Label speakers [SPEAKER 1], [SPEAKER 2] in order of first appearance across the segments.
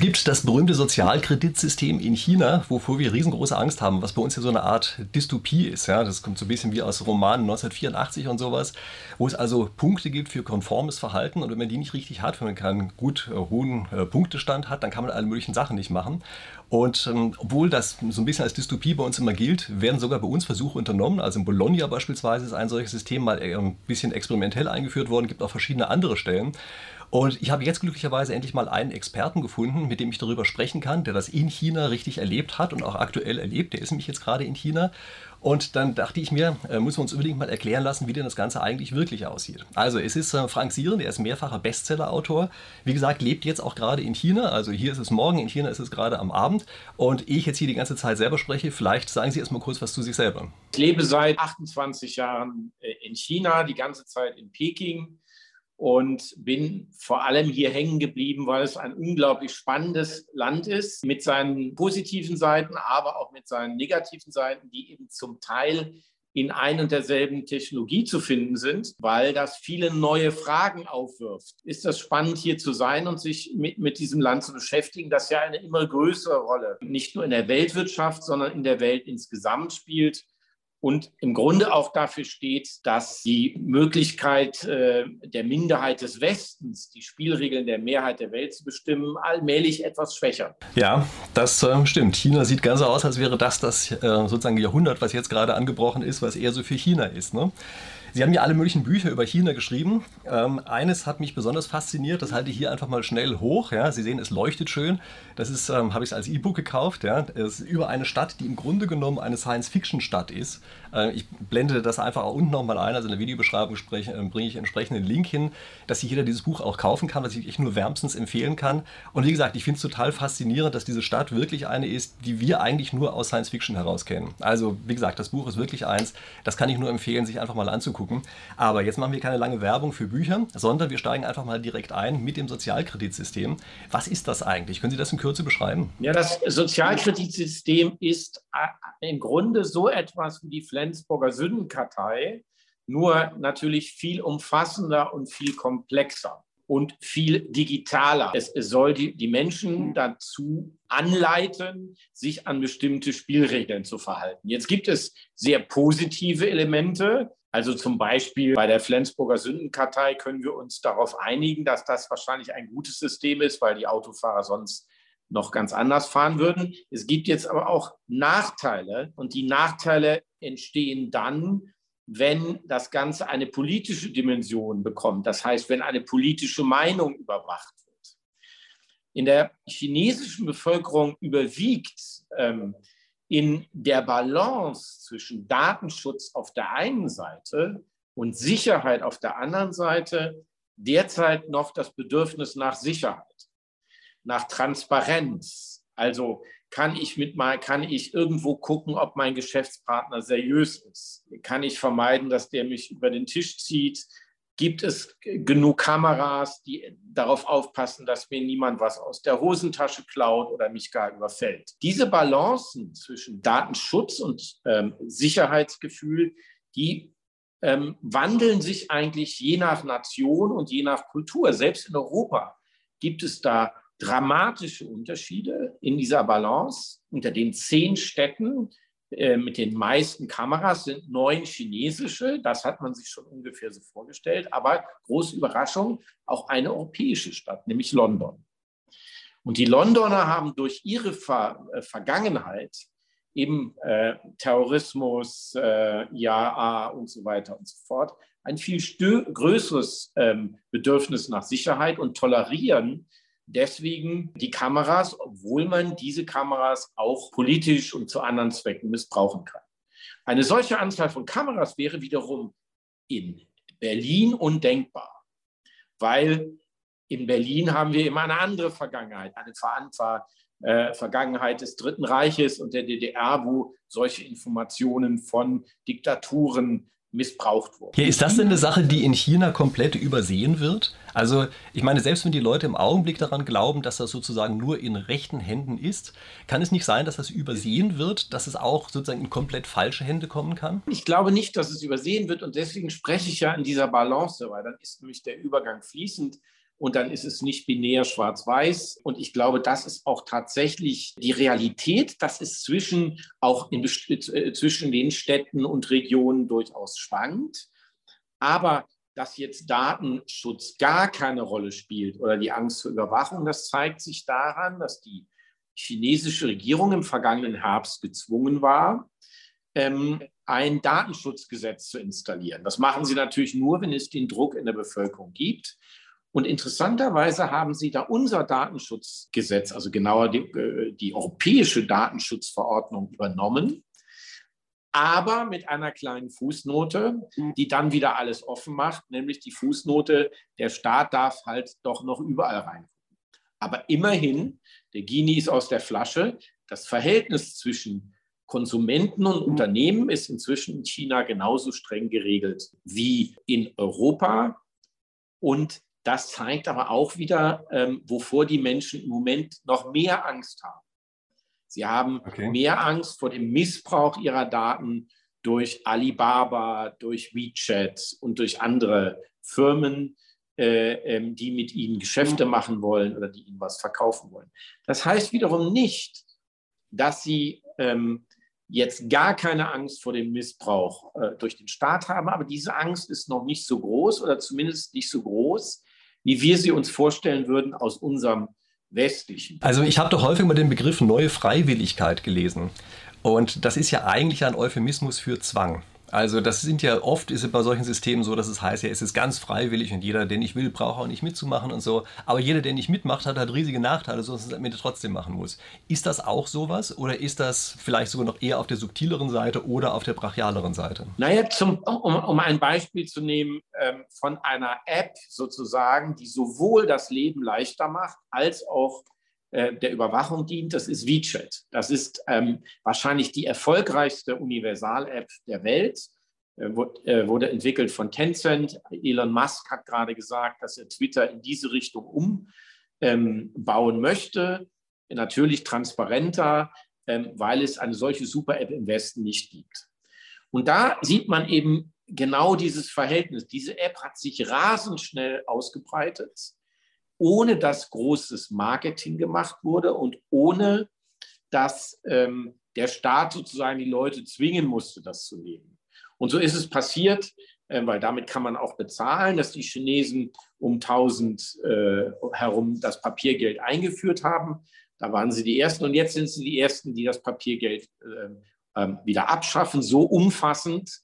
[SPEAKER 1] Es gibt das berühmte Sozialkreditsystem in China, wovor wir riesengroße Angst haben, was bei uns ja so eine Art Dystopie ist. Ja? Das kommt so ein bisschen wie aus Romanen 1984 und sowas, wo es also Punkte gibt für konformes Verhalten und wenn man die nicht richtig hat, wenn man keinen gut äh, hohen äh, Punktestand hat, dann kann man alle möglichen Sachen nicht machen. Und ähm, obwohl das so ein bisschen als Dystopie bei uns immer gilt, werden sogar bei uns Versuche unternommen. Also in Bologna beispielsweise ist ein solches System mal äh, ein bisschen experimentell eingeführt worden, gibt auch verschiedene andere Stellen. Und ich habe jetzt glücklicherweise endlich mal einen Experten gefunden, mit dem ich darüber sprechen kann, der das in China richtig erlebt hat und auch aktuell erlebt. Der ist nämlich jetzt gerade in China. Und dann dachte ich mir, äh, müssen wir uns unbedingt mal erklären lassen, wie denn das Ganze eigentlich wirklich aussieht. Also es ist äh, Frank Sieren, der ist mehrfacher Bestseller-Autor. Wie gesagt, lebt jetzt auch gerade in China. Also hier ist es morgen, in China ist es gerade am Abend. Und ehe ich jetzt hier die ganze Zeit selber spreche, vielleicht sagen Sie erst mal kurz was zu sich selber.
[SPEAKER 2] Ich lebe seit 28 Jahren äh, in China, die ganze Zeit in Peking und bin vor allem hier hängen geblieben, weil es ein unglaublich spannendes Land ist mit seinen positiven Seiten, aber auch mit seinen negativen Seiten, die eben zum Teil in ein und derselben Technologie zu finden sind, weil das viele neue Fragen aufwirft. Ist das spannend, hier zu sein und sich mit, mit diesem Land zu beschäftigen, das ja eine immer größere Rolle nicht nur in der Weltwirtschaft, sondern in der Welt insgesamt spielt und im Grunde auch dafür steht, dass die Möglichkeit äh, der Minderheit des Westens, die Spielregeln der Mehrheit der Welt zu bestimmen, allmählich etwas schwächer.
[SPEAKER 1] Ja, das äh, stimmt. China sieht ganz so aus, als wäre das das äh, sozusagen Jahrhundert, was jetzt gerade angebrochen ist, was eher so für China ist. Ne? Sie haben ja alle möglichen Bücher über China geschrieben. Ähm, eines hat mich besonders fasziniert, das halte ich hier einfach mal schnell hoch. Ja. Sie sehen, es leuchtet schön. Das ähm, habe ich als E-Book gekauft. Ja. Es ist über eine Stadt, die im Grunde genommen eine Science-Fiction-Stadt ist. Äh, ich blende das einfach auch unten nochmal ein, also in der Videobeschreibung äh, bringe ich entsprechenden Link hin, dass sich jeder dieses Buch auch kaufen kann, was ich echt nur wärmstens empfehlen kann. Und wie gesagt, ich finde es total faszinierend, dass diese Stadt wirklich eine ist, die wir eigentlich nur aus Science-Fiction heraus kennen. Also wie gesagt, das Buch ist wirklich eins, das kann ich nur empfehlen, sich einfach mal anzugucken. Aber jetzt machen wir keine lange Werbung für Bücher, sondern wir steigen einfach mal direkt ein mit dem Sozialkreditsystem. Was ist das eigentlich? Können Sie das in Kürze beschreiben?
[SPEAKER 2] Ja, das Sozialkreditsystem ist äh, im Grunde so etwas wie die Flensburger Sündenkartei, nur natürlich viel umfassender und viel komplexer und viel digitaler. Es, soll die, die Menschen dazu anleiten, sich an bestimmte Spielregeln zu verhalten. Jetzt gibt es sehr positive Elemente, also zum Beispiel bei der Flensburger Sündenkartei können wir uns darauf einigen, dass das wahrscheinlich ein gutes System ist, weil die Autofahrer sonst noch ganz anders fahren würden. Es gibt jetzt aber auch Nachteile und die Nachteile entstehen dann, wenn das Ganze eine politische Dimension bekommt. Das heißt, wenn eine politische Meinung überwacht wird. In der chinesischen Bevölkerung überwiegt ähm, in der Balance zwischen Datenschutz auf der einen Seite und Sicherheit auf der anderen Seite derzeit noch das Bedürfnis nach Sicherheit, nach Transparenz. Also kann ich mit mal, kann ich irgendwo gucken, ob mein Geschäftspartner seriös ist? Kann ich vermeiden, dass der mich über den Tisch zieht? Gibt es genug Kameras, die darauf aufpassen, dass mir niemand was aus der Hosentasche klaut oder mich gar überfällt? Diese Balancen zwischen Datenschutz und ähm, Sicherheitsgefühl, die ähm, wandeln sich eigentlich je nach Nation und je nach Kultur. Selbst in Europa gibt es da dramatische Unterschiede in dieser Balance. Unter den zehn Städten äh, mit den meisten Kameras sind neun chinesische. Das hat man sich schon ungefähr so vorgestellt. Aber große Überraschung, auch eine europäische Stadt, nämlich London. Und die Londoner haben durch ihre Ver äh, Vergangenheit eben äh, Terrorismus, äh, IAA und so weiter und so fort, ein viel größeres ähm, Bedürfnis nach Sicherheit und tolerieren deswegen die Kameras, obwohl man diese Kameras auch politisch und zu anderen Zwecken missbrauchen kann. Eine solche Anzahl von Kameras wäre wiederum in Berlin undenkbar, weil in Berlin haben wir immer eine andere Vergangenheit, eine Ver äh, Vergangenheit des Dritten Reiches und der DDR, wo solche Informationen von Diktaturen missbraucht wurde.
[SPEAKER 1] Ja, ist das denn eine Sache, die in China komplett übersehen wird? Also ich meine, selbst wenn die Leute im Augenblick daran glauben, dass das sozusagen nur in rechten Händen ist, kann es nicht sein, dass das übersehen wird, dass es auch sozusagen in komplett falsche Hände kommen kann?
[SPEAKER 2] Ich glaube nicht, dass es übersehen wird und deswegen spreche ich ja in dieser Balance, weil dann ist nämlich der Übergang fließend und dann ist es nicht binär schwarz-weiß. Und ich glaube, das ist auch tatsächlich die Realität. Das ist zwischen, auch in, äh, zwischen den Städten und Regionen durchaus schwankt. Aber dass jetzt Datenschutz gar keine Rolle spielt oder die Angst vor Überwachung, das zeigt sich daran, dass die chinesische Regierung im vergangenen Herbst gezwungen war, ähm, ein Datenschutzgesetz zu installieren. Das machen sie natürlich nur, wenn es den Druck in der Bevölkerung gibt. Und interessanterweise haben sie da unser Datenschutzgesetz, also genauer die, äh, die europäische Datenschutzverordnung übernommen, aber mit einer kleinen Fußnote, die dann wieder alles offen macht, nämlich die Fußnote, der Staat darf halt doch noch überall rein. Aber immerhin, der Gini ist aus der Flasche, das Verhältnis zwischen Konsumenten und Unternehmen ist inzwischen in China genauso streng geregelt wie in Europa. Und das zeigt aber auch wieder, ähm, wovor die Menschen im Moment noch mehr Angst haben. Sie haben okay. mehr Angst vor dem Missbrauch ihrer Daten durch Alibaba, durch WeChat und durch andere Firmen, äh, ähm, die mit ihnen Geschäfte machen wollen oder die ihnen was verkaufen wollen. Das heißt wiederum nicht, dass sie ähm, jetzt gar keine Angst vor dem Missbrauch äh, durch den Staat haben, aber diese Angst ist noch nicht so groß oder zumindest nicht so groß, wie wir sie uns vorstellen würden aus unserem westlichen.
[SPEAKER 1] Also ich habe doch häufig mal den Begriff neue Freiwilligkeit gelesen. Und das ist ja eigentlich ein Euphemismus für Zwang. Also das sind ja oft ist es bei solchen Systemen so, dass es heißt, ja, es ist ganz freiwillig und jeder, der nicht will, braucht auch nicht mitzumachen und so. Aber jeder, der nicht mitmacht, hat halt riesige Nachteile, so dass es Ende trotzdem machen muss. Ist das auch sowas oder ist das vielleicht sogar noch eher auf der subtileren Seite oder auf der brachialeren Seite?
[SPEAKER 2] Naja, zum, um, um ein Beispiel zu nehmen ähm, von einer App sozusagen, die sowohl das Leben leichter macht als auch äh, der Überwachung dient, das ist WeChat. Das ist ähm, wahrscheinlich die erfolgreichste Universal-App der Welt. Äh, äh, wurde entwickelt von Tencent. Elon Musk hat gerade gesagt, dass er Twitter in diese Richtung umbauen ähm, möchte. Natürlich transparenter, ähm, weil es eine solche Super-App im Westen nicht gibt. Und da sieht man eben genau dieses Verhältnis. Diese App hat sich rasend schnell ausgebreitet ohne dass großes Marketing gemacht wurde und ohne dass ähm, der Staat sozusagen die Leute zwingen musste, das zu nehmen. Und so ist es passiert, äh, weil damit kann man auch bezahlen, dass die Chinesen um 1000 äh, herum das Papiergeld eingeführt haben. Da waren sie die Ersten und jetzt sind sie die Ersten, die das Papiergeld äh, wieder abschaffen, so umfassend,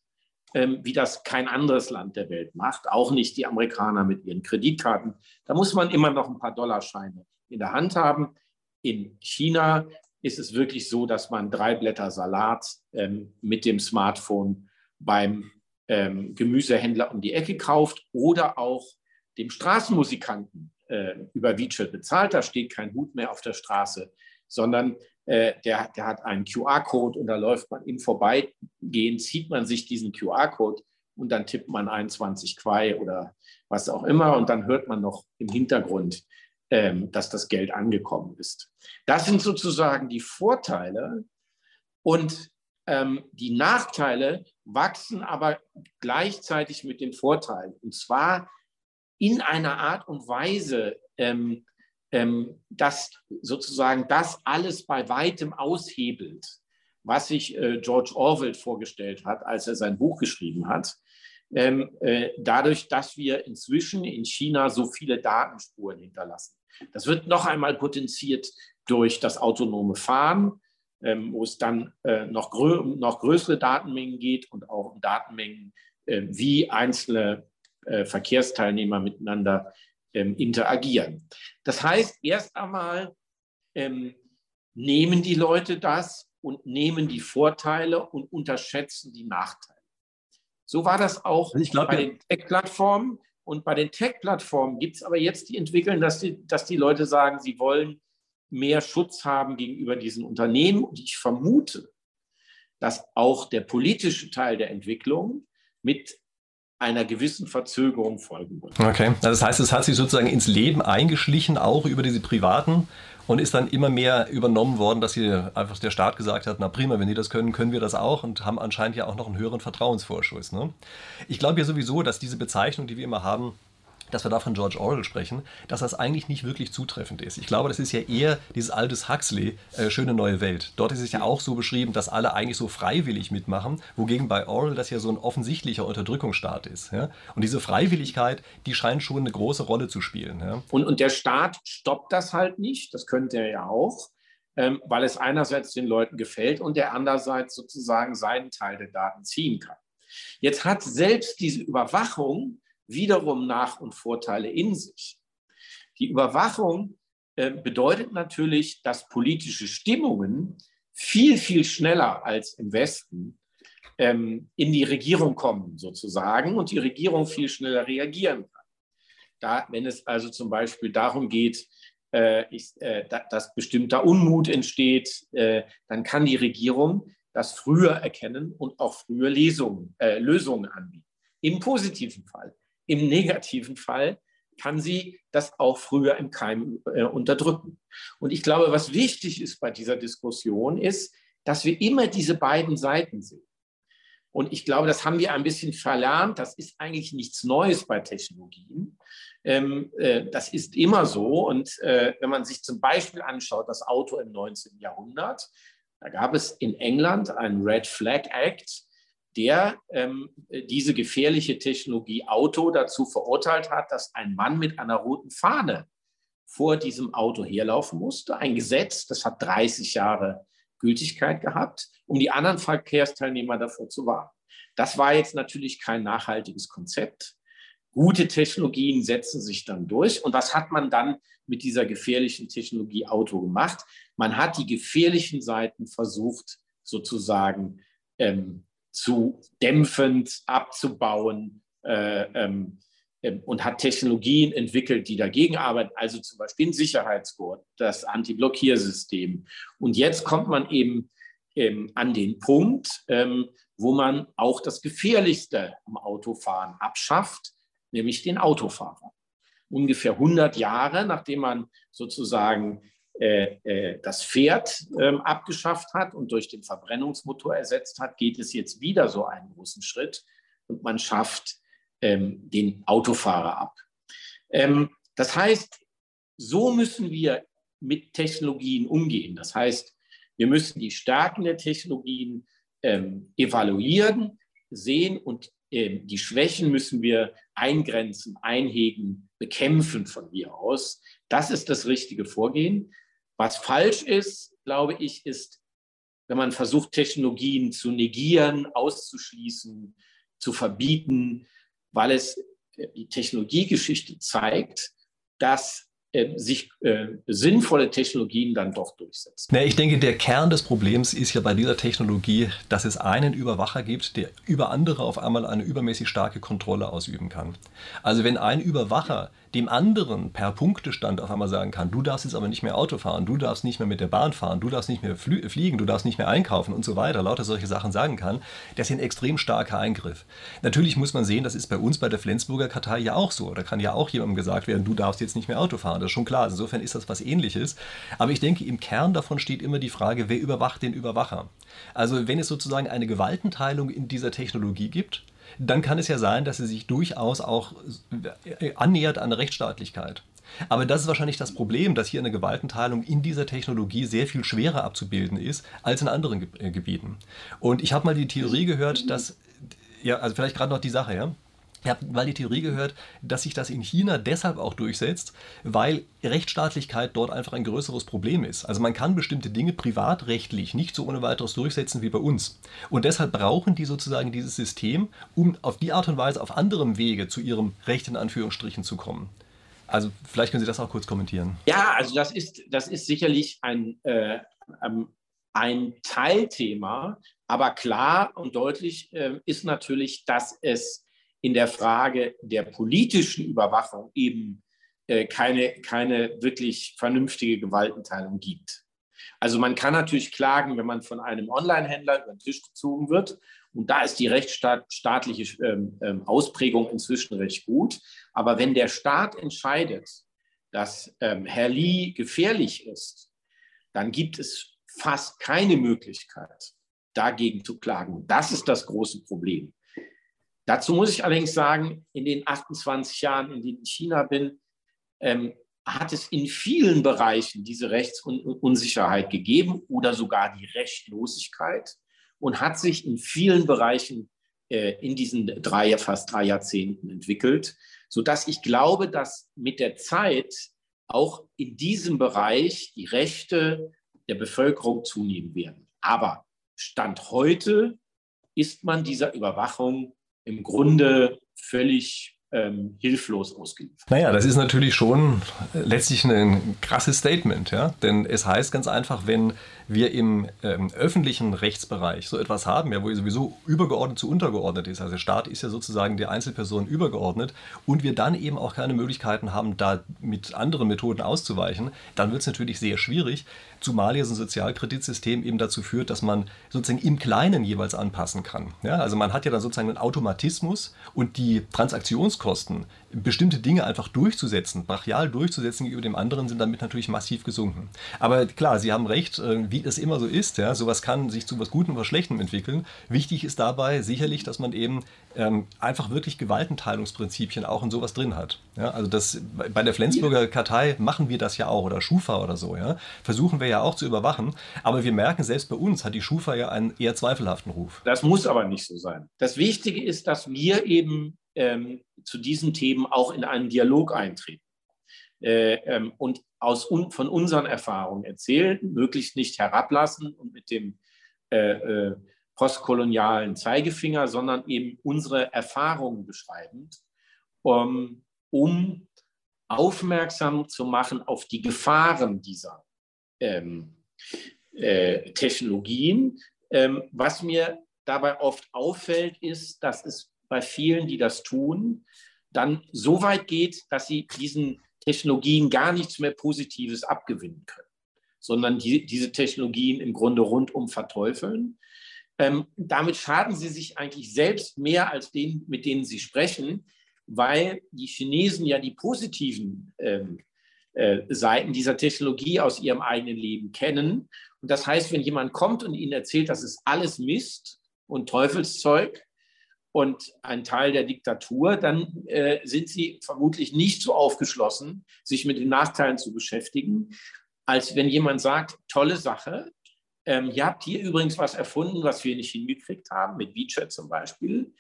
[SPEAKER 2] wie das kein anderes Land der Welt macht, auch nicht die Amerikaner mit ihren Kreditkarten. Da muss man immer noch ein paar Dollarscheine in der Hand haben. In China ist es wirklich so, dass man drei Blätter Salat ähm, mit dem Smartphone beim ähm, Gemüsehändler um die Ecke kauft oder auch dem Straßenmusikanten äh, über WeChat bezahlt. Da steht kein Hut mehr auf der Straße, sondern äh, der, der hat einen QR-Code und da läuft man im Vorbeigehen, zieht man sich diesen QR-Code und dann tippt man 21 Quai oder was auch immer und dann hört man noch im Hintergrund, ähm, dass das Geld angekommen ist. Das sind sozusagen die Vorteile und ähm, die Nachteile wachsen aber gleichzeitig mit den Vorteilen und zwar in einer Art und Weise, ähm, ähm, dass sozusagen das alles bei weitem aushebelt, was sich äh, George Orwell vorgestellt hat, als er sein Buch geschrieben hat. Ähm, äh, dadurch, dass wir inzwischen in China so viele Datenspuren hinterlassen. Das wird noch einmal potenziert durch das autonome Fahren, ähm, wo es dann äh, noch, grö noch größere Datenmengen geht und auch um Datenmengen, äh, wie einzelne äh, Verkehrsteilnehmer miteinander ähm, interagieren. Das heißt, erst einmal ähm, nehmen die Leute das und nehmen die Vorteile und unterschätzen die Nachteile. So war das auch also glaub, bei den Tech-Plattformen. Und bei den Tech-Plattformen gibt es aber jetzt die Entwicklung, dass die, dass die Leute sagen, sie wollen mehr Schutz haben gegenüber diesen Unternehmen. Und ich vermute, dass auch der politische Teil der Entwicklung mit einer gewissen Verzögerung folgen wird.
[SPEAKER 1] Okay, also das heißt, es hat sich sozusagen ins Leben eingeschlichen, auch über diese privaten und ist dann immer mehr übernommen worden, dass hier einfach der Staat gesagt hat, na prima, wenn die das können, können wir das auch und haben anscheinend ja auch noch einen höheren Vertrauensvorschuss. Ne? Ich glaube ja sowieso, dass diese Bezeichnung, die wir immer haben, dass wir da von George Orwell sprechen, dass das eigentlich nicht wirklich zutreffend ist. Ich glaube, das ist ja eher dieses altes Huxley, äh, schöne neue Welt. Dort ist es ja auch so beschrieben, dass alle eigentlich so freiwillig mitmachen, wogegen bei Orwell das ja so ein offensichtlicher Unterdrückungsstaat ist. Ja? Und diese Freiwilligkeit, die scheint schon eine große Rolle zu spielen. Ja?
[SPEAKER 2] Und, und der Staat stoppt das halt nicht, das könnte er ja auch, ähm, weil es einerseits den Leuten gefällt und der andererseits sozusagen seinen Teil der Daten ziehen kann. Jetzt hat selbst diese Überwachung wiederum Nach- und Vorteile in sich. Die Überwachung äh, bedeutet natürlich, dass politische Stimmungen viel, viel schneller als im Westen ähm, in die Regierung kommen, sozusagen, und die Regierung viel schneller reagieren kann. Da, wenn es also zum Beispiel darum geht, äh, ich, äh, da, dass bestimmter Unmut entsteht, äh, dann kann die Regierung das früher erkennen und auch früher Lesungen, äh, Lösungen anbieten. Im positiven Fall. Im negativen Fall kann sie das auch früher im Keim äh, unterdrücken. Und ich glaube, was wichtig ist bei dieser Diskussion, ist, dass wir immer diese beiden Seiten sehen. Und ich glaube, das haben wir ein bisschen verlernt. Das ist eigentlich nichts Neues bei Technologien. Ähm, äh, das ist immer so. Und äh, wenn man sich zum Beispiel anschaut, das Auto im 19. Jahrhundert, da gab es in England einen Red Flag Act, der ähm, diese gefährliche Technologie Auto dazu verurteilt hat, dass ein Mann mit einer roten Fahne vor diesem Auto herlaufen musste. Ein Gesetz, das hat 30 Jahre Gültigkeit gehabt, um die anderen Verkehrsteilnehmer davor zu warnen. Das war jetzt natürlich kein nachhaltiges Konzept. Gute Technologien setzen sich dann durch. Und was hat man dann mit dieser gefährlichen Technologie Auto gemacht? Man hat die gefährlichen Seiten versucht, sozusagen ähm, zu dämpfend abzubauen äh, ähm, ähm, und hat Technologien entwickelt, die dagegen arbeiten, also zum Beispiel ein Sicherheitsgurt, das Anti-Blockiersystem. Und jetzt kommt man eben ähm, an den Punkt, ähm, wo man auch das Gefährlichste am Autofahren abschafft, nämlich den Autofahrer. Ungefähr 100 Jahre, nachdem man sozusagen das Pferd ähm, abgeschafft hat und durch den Verbrennungsmotor ersetzt hat, geht es jetzt wieder so einen großen Schritt und man schafft ähm, den Autofahrer ab. Ähm, das heißt, so müssen wir mit Technologien umgehen. Das heißt, wir müssen die Stärken der Technologien evaluieren, sehen und die Schwächen müssen wir eingrenzen, einhegen, bekämpfen von mir aus. Das ist das richtige Vorgehen. Was falsch ist, glaube ich, ist, wenn man versucht, Technologien zu negieren, auszuschließen, zu verbieten, weil es äh, die Technologiegeschichte zeigt, dass äh, sich äh, sinnvolle Technologien dann doch durchsetzen.
[SPEAKER 1] Ja, ich denke, der Kern des Problems ist ja bei dieser Technologie, dass es einen Überwacher gibt, der über andere auf einmal eine übermäßig starke Kontrolle ausüben kann. Also wenn ein Überwacher dem anderen per Punktestand auf einmal sagen kann, du darfst jetzt aber nicht mehr Auto fahren, du darfst nicht mehr mit der Bahn fahren, du darfst nicht mehr fliegen, du darfst nicht mehr einkaufen und so weiter, lauter solche Sachen sagen kann, das ist ein extrem starker Eingriff. Natürlich muss man sehen, das ist bei uns bei der Flensburger Kartei ja auch so. Da kann ja auch jemandem gesagt werden, du darfst jetzt nicht mehr Auto fahren. Das ist schon klar. Insofern ist das was ähnliches. Aber ich denke, im Kern davon steht immer die Frage, wer überwacht den Überwacher? Also wenn es sozusagen eine Gewaltenteilung in dieser Technologie gibt, dann kann es ja sein, dass sie sich durchaus auch äh, annähert an Rechtsstaatlichkeit. Aber das ist wahrscheinlich das Problem, dass hier eine Gewaltenteilung in dieser Technologie sehr viel schwerer abzubilden ist als in anderen äh, Gebieten. Und ich habe mal die Theorie gehört, dass, ja, also vielleicht gerade noch die Sache, ja. Ich habe mal die Theorie gehört, dass sich das in China deshalb auch durchsetzt, weil Rechtsstaatlichkeit dort einfach ein größeres Problem ist. Also man kann bestimmte Dinge privatrechtlich nicht so ohne weiteres durchsetzen wie bei uns. Und deshalb brauchen die sozusagen dieses System, um auf die Art und Weise auf anderem Wege zu ihrem Recht in Anführungsstrichen zu kommen. Also vielleicht können Sie das auch kurz kommentieren.
[SPEAKER 2] Ja, also das ist, das ist sicherlich ein, äh, ähm, ein Teilthema, aber klar und deutlich äh, ist natürlich, dass es in der Frage der politischen Überwachung eben äh, keine, keine wirklich vernünftige Gewaltenteilung gibt. Also man kann natürlich klagen, wenn man von einem Online-Händler über den Tisch gezogen wird. Und da ist die rechtsstaatliche ähm, ähm, Ausprägung inzwischen recht gut. Aber wenn der Staat entscheidet, dass ähm, Herr Lee gefährlich ist, dann gibt es fast keine Möglichkeit, dagegen zu klagen. Das ist das große Problem. Dazu muss ich allerdings sagen, in den 28 Jahren, in denen ich in China bin, ähm, hat es in vielen Bereichen diese Rechtsunsicherheit gegeben oder sogar die Rechtlosigkeit und hat sich in vielen Bereichen äh, in diesen drei, fast drei Jahrzehnten entwickelt, sodass ich glaube, dass mit der Zeit auch in diesem Bereich die Rechte der Bevölkerung zunehmen werden. Aber Stand heute ist man dieser Überwachung im Grunde völlig ähm, hilflos ausgeliefert.
[SPEAKER 1] Naja, das ist natürlich schon letztlich ein krasses Statement, ja? denn es heißt ganz einfach, wenn wir im ähm, öffentlichen Rechtsbereich so etwas haben, ja, wo sowieso übergeordnet zu untergeordnet ist, also der Staat ist ja sozusagen der Einzelperson übergeordnet und wir dann eben auch keine Möglichkeiten haben, da mit anderen Methoden auszuweichen, dann wird es natürlich sehr schwierig, zumal ja so ein Sozialkreditsystem eben dazu führt, dass man sozusagen im Kleinen jeweils anpassen kann. Ja, also man hat ja dann sozusagen einen Automatismus und die Transaktionskosten, bestimmte Dinge einfach durchzusetzen, brachial durchzusetzen gegenüber dem anderen, sind damit natürlich massiv gesunken. Aber klar, Sie haben recht, äh, wie es immer so ist, ja, sowas kann sich zu was Gutem oder Schlechtem entwickeln. Wichtig ist dabei sicherlich, dass man eben ähm, einfach wirklich Gewaltenteilungsprinzipien auch in sowas drin hat. Ja, also das, bei der Flensburger Kartei machen wir das ja auch oder Schufa oder so. Ja, versuchen wir ja auch zu überwachen. Aber wir merken, selbst bei uns hat die Schufa ja einen eher zweifelhaften Ruf.
[SPEAKER 2] Das muss aber nicht so sein. Das Wichtige ist, dass wir eben ähm, zu diesen Themen auch in einen Dialog eintreten. Äh, ähm, und aus, von unseren Erfahrungen erzählen, möglichst nicht herablassen und mit dem äh, äh, postkolonialen Zeigefinger, sondern eben unsere Erfahrungen beschreibend, um, um aufmerksam zu machen auf die Gefahren dieser ähm, äh, Technologien. Ähm, was mir dabei oft auffällt, ist, dass es bei vielen, die das tun, dann so weit geht, dass sie diesen Technologien gar nichts mehr Positives abgewinnen können, sondern die, diese Technologien im Grunde rundum verteufeln ähm, damit schaden sie sich eigentlich selbst mehr als denen, mit denen sie sprechen, weil die Chinesen ja die positiven ähm, äh, Seiten dieser Technologie aus ihrem eigenen Leben kennen. Und das heißt, wenn jemand kommt und ihnen erzählt, das ist alles Mist und Teufelszeug und ein Teil der Diktatur, dann äh, sind sie vermutlich nicht so aufgeschlossen, sich mit den Nachteilen zu beschäftigen, als wenn jemand sagt, tolle Sache, ähm, ihr habt hier übrigens was erfunden, was wir nicht hingekriegt haben, mit WeChat zum Beispiel.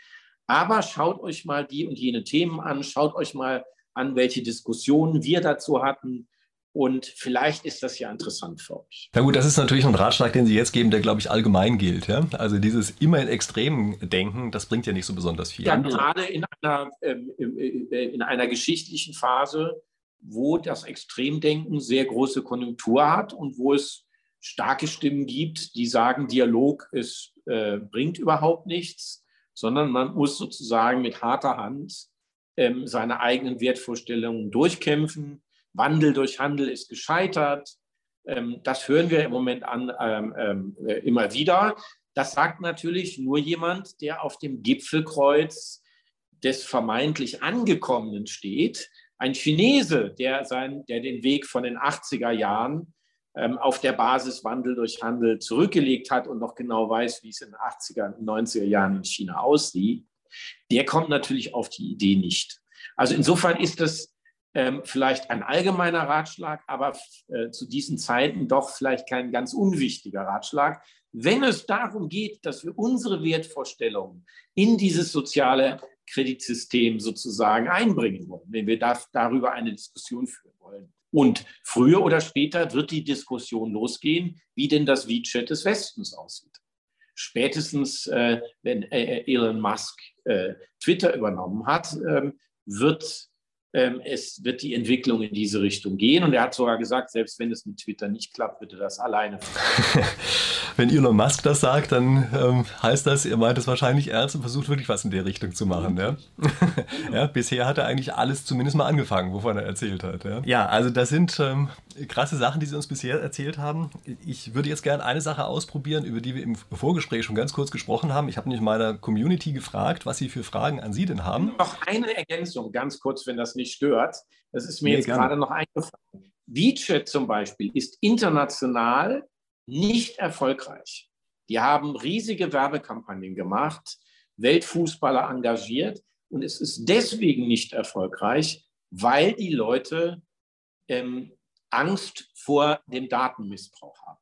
[SPEAKER 2] Aber schaut euch mal die und jene Themen an, schaut euch mal an, welche Diskussionen wir dazu hatten. Und vielleicht ist das ja interessant für euch.
[SPEAKER 1] Na gut, das ist natürlich ein Ratschlag, den Sie jetzt geben, der, glaube ich, allgemein gilt. Ja? Also dieses immer in Extremen denken, das bringt ja nicht so besonders viel.
[SPEAKER 2] Ja, gerade in einer, ähm, äh, in einer geschichtlichen Phase, wo das Extremdenken sehr große Konjunktur hat und wo es starke Stimmen gibt, die sagen, Dialog ist, äh, bringt überhaupt nichts, sondern man muss sozusagen mit harter Hand ähm, seine eigenen Wertvorstellungen durchkämpfen. Wandel durch Handel ist gescheitert. Ähm, das hören wir im Moment an, ähm, ähm äh, immer wieder. Das sagt natürlich nur jemand, der auf dem Gipfelkreuz des vermeintlich Angekommenen steht. Ein Chinese, der, sein, der den Weg von den 80er Jahren auf der Basis Wandel durch Handel zurückgelegt hat und noch genau weiß, wie es in den 80er und 90er Jahren in China aussieht, der kommt natürlich auf die Idee nicht. Also insofern ist das vielleicht ein allgemeiner Ratschlag, aber äh, zu diesen Zeiten doch vielleicht kein ganz unwichtiger Ratschlag. Wenn es darum geht, dass wir unsere Wertvorstellungen in dieses soziale Kreditsystem sozusagen einbringen wollen, wenn wir da, darüber eine Diskussion führen wollen, und früher oder später wird die Diskussion losgehen, wie denn das WeChat des Westens aussieht. Spätestens, äh, wenn äh, Elon Musk äh, Twitter übernommen hat, ähm, wird ähm, es wird die Entwicklung in diese Richtung gehen. Und er hat sogar gesagt, selbst wenn es mit Twitter nicht klappt, wird er das alleine.
[SPEAKER 1] wenn Elon Musk das sagt, dann ähm, heißt das, er meint es wahrscheinlich ernst und versucht wirklich was in der Richtung zu machen. Ja? ja bisher hat er eigentlich alles zumindest mal angefangen, wovon er erzählt hat. Ja, ja also das sind ähm, krasse Sachen, die Sie uns bisher erzählt haben. Ich würde jetzt gerne eine Sache ausprobieren, über die wir im Vorgespräch schon ganz kurz gesprochen haben. Ich habe nämlich meiner Community gefragt, was sie für Fragen an Sie denn haben.
[SPEAKER 2] Noch eine Ergänzung, ganz kurz, wenn das nicht nicht stört. Das ist mir nee, jetzt gerne. gerade noch eingefallen. WeChat zum Beispiel ist international nicht erfolgreich. Die haben riesige Werbekampagnen gemacht Weltfußballer engagiert. Und es ist deswegen nicht erfolgreich, weil die Leute ähm, Angst vor dem Datenmissbrauch haben.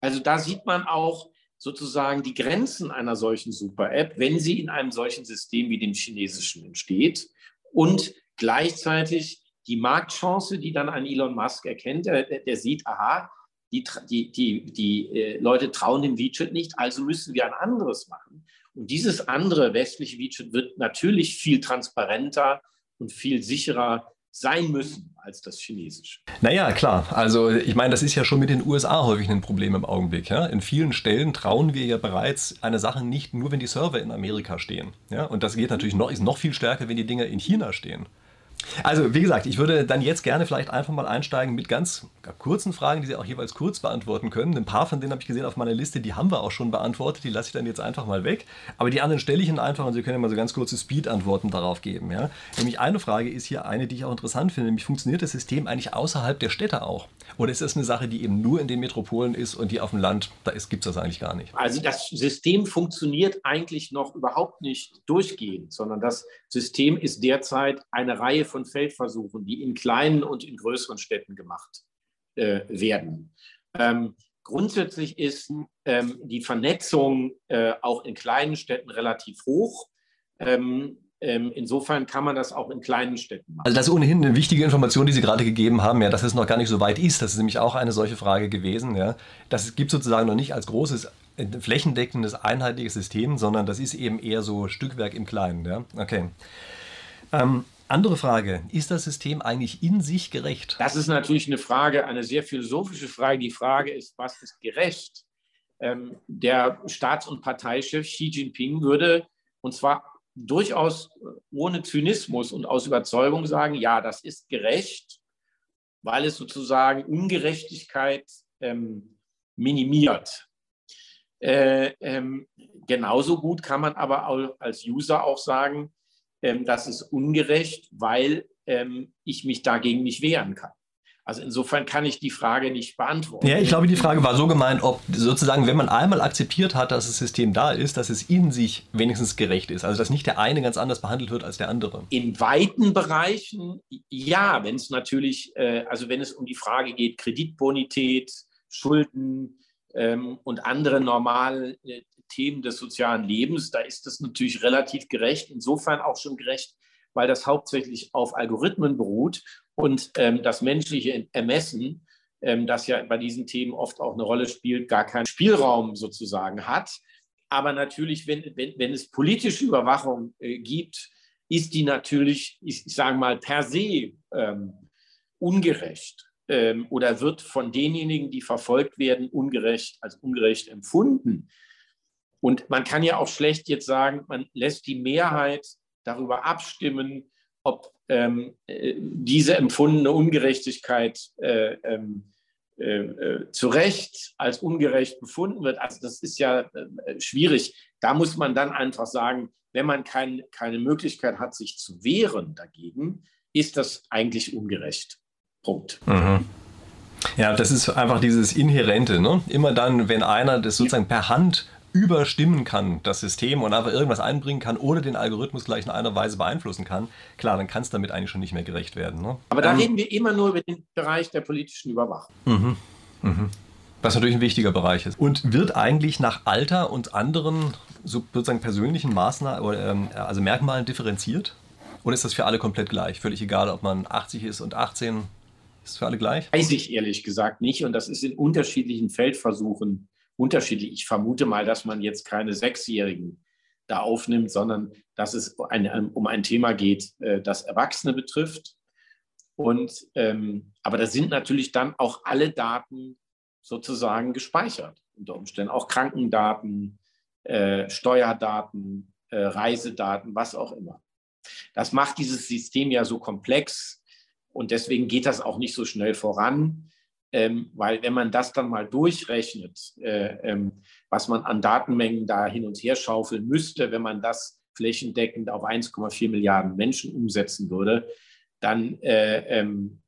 [SPEAKER 2] Also da sieht man auch sozusagen die Grenzen einer solchen Super-App, wenn sie in einem solchen System wie dem chinesischen entsteht und gleichzeitig die Marktchance, die dann ein Elon Musk erkennt, der, der sieht, aha, die, die, die, die äh, Leute trauen dem WeChat nicht, also müssen wir ein anderes machen. Und dieses andere westliche WeChat wird natürlich viel transparenter und viel sicherer sein müssen als das chinesische.
[SPEAKER 1] Naja, klar. Also ich meine, das ist ja schon mit den USA häufig ein Problem im Augenblick. Ja? In vielen Stellen trauen wir ja bereits eine Sache nicht, nur wenn die Server in Amerika stehen. Ja? Und das geht natürlich noch, ist noch viel stärker, wenn die Dinger in China stehen. Also, wie gesagt, ich würde dann jetzt gerne vielleicht einfach mal einsteigen mit ganz kurzen Fragen, die Sie auch jeweils kurz beantworten können. Ein paar von denen habe ich gesehen auf meiner Liste, die haben wir auch schon beantwortet, die lasse ich dann jetzt einfach mal weg. Aber die anderen stelle ich Ihnen einfach und Sie können ja mal so ganz kurze Speed-Antworten darauf geben. Ja? Nämlich eine Frage ist hier eine, die ich auch interessant finde, nämlich funktioniert das System eigentlich außerhalb der Städte auch? Oder ist das eine Sache, die eben nur in den Metropolen ist und die auf dem Land, da gibt es das eigentlich gar nicht?
[SPEAKER 2] Also das System funktioniert eigentlich noch überhaupt nicht durchgehend, sondern das System ist derzeit eine Reihe von Feldversuchen, die in kleinen und in größeren Städten gemacht äh, werden. Ähm, grundsätzlich ist ähm, die Vernetzung äh, auch in kleinen Städten relativ hoch. Ähm, ähm, insofern kann man das auch in kleinen Städten machen.
[SPEAKER 1] Also das ist ohnehin eine wichtige Information, die Sie gerade gegeben haben, ja, dass es noch gar nicht so weit ist. Das ist nämlich auch eine solche Frage gewesen. Ja. Das gibt sozusagen noch nicht als großes flächendeckendes einheitliches System, sondern das ist eben eher so Stückwerk im Kleinen. Ja. Okay. Ähm, andere Frage, ist das System eigentlich in sich gerecht?
[SPEAKER 2] Das ist natürlich eine Frage, eine sehr philosophische Frage. Die Frage ist, was ist gerecht? Ähm, der Staats- und Parteichef Xi Jinping würde, und zwar durchaus ohne Zynismus und aus Überzeugung sagen, ja, das ist gerecht, weil es sozusagen Ungerechtigkeit ähm, minimiert. Äh, ähm, genauso gut kann man aber auch als User auch sagen, ähm, das ist ungerecht, weil ähm, ich mich dagegen nicht wehren kann. Also insofern kann ich die Frage nicht beantworten.
[SPEAKER 1] Ja, ich glaube, die Frage war so gemeint, ob sozusagen, wenn man einmal akzeptiert hat, dass das System da ist, dass es in sich wenigstens gerecht ist. Also dass nicht der eine ganz anders behandelt wird als der andere.
[SPEAKER 2] In weiten Bereichen ja, wenn es natürlich, äh, also wenn es um die Frage geht, Kreditbonität, Schulden ähm, und andere normale äh, Themen des sozialen Lebens, da ist das natürlich relativ gerecht, insofern auch schon gerecht, weil das hauptsächlich auf Algorithmen beruht und ähm, das menschliche Ermessen, ähm, das ja bei diesen Themen oft auch eine Rolle spielt, gar keinen Spielraum sozusagen hat. Aber natürlich, wenn, wenn, wenn es politische Überwachung äh, gibt, ist die natürlich, ich, ich sage mal, per se ähm, ungerecht ähm, oder wird von denjenigen, die verfolgt werden, ungerecht als ungerecht empfunden. Und man kann ja auch schlecht jetzt sagen, man lässt die Mehrheit darüber abstimmen, ob ähm, äh, diese empfundene Ungerechtigkeit äh, ähm, äh, äh, zu Recht als ungerecht befunden wird. Also das ist ja äh, schwierig. Da muss man dann einfach sagen, wenn man kein, keine Möglichkeit hat, sich zu wehren dagegen, ist das eigentlich ungerecht. Punkt. Mhm.
[SPEAKER 1] Ja, das ist einfach dieses Inhärente. Ne? Immer dann, wenn einer das sozusagen per Hand überstimmen kann, das System, und einfach irgendwas einbringen kann oder den Algorithmus gleich in einer Weise beeinflussen kann, klar, dann kann es damit eigentlich schon nicht mehr gerecht werden. Ne?
[SPEAKER 2] Aber da ähm, reden wir immer nur über den Bereich der politischen Überwachung.
[SPEAKER 1] Mhm. Mhm. Was natürlich ein wichtiger Bereich ist. Und wird eigentlich nach Alter und anderen sozusagen persönlichen Maßnahmen, ähm, also Merkmalen differenziert? Oder ist das für alle komplett gleich? Völlig egal, ob man 80 ist und 18? Ist für alle gleich?
[SPEAKER 2] Weiß ich ehrlich gesagt nicht. Und das ist in unterschiedlichen Feldversuchen unterschiedlich. Ich vermute mal, dass man jetzt keine Sechsjährigen da aufnimmt, sondern dass es ein, um ein Thema geht, äh, das Erwachsene betrifft. Und, ähm, aber da sind natürlich dann auch alle Daten sozusagen gespeichert. Unter Umständen auch Krankendaten, äh, Steuerdaten, äh, Reisedaten, was auch immer. Das macht dieses System ja so komplex und deswegen geht das auch nicht so schnell voran. Ähm, weil wenn man das dann mal durchrechnet, äh, ähm, was man an Datenmengen da hin und her schaufeln müsste, wenn man das flächendeckend auf 1,4 Milliarden Menschen umsetzen würde, dann äh,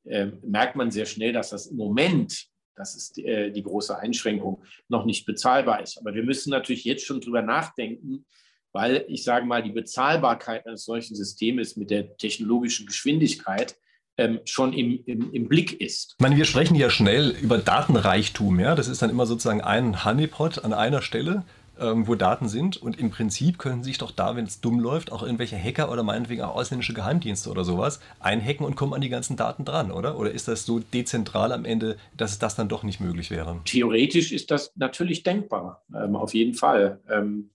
[SPEAKER 2] äh, merkt man sehr schnell, dass das im Moment, das ist äh, die große Einschränkung, noch nicht bezahlbar ist. Aber wir müssen natürlich jetzt schon drüber nachdenken, weil ich sage mal, die Bezahlbarkeit eines solchen Systems mit der technologischen Geschwindigkeit ähm, schon im, im, im, Blick ist.
[SPEAKER 1] Ich meine, wir sprechen ja schnell über Datenreichtum. Ja? Das ist dann immer sozusagen ein Honeypot an einer Stelle ähm, wo Daten sind. Und im Prinzip können sich doch da, wenn es dumm läuft, auch irgendwelche Hacker oder meinetwegen auch ausländische Geheimdienste oder sowas einhacken und kommen an die ganzen Daten dran, oder? Oder ist das so dezentral am Ende, dass das dann doch nicht möglich wäre?
[SPEAKER 2] Theoretisch ist das natürlich denkbar, ähm, auf jeden Fall. Ähm,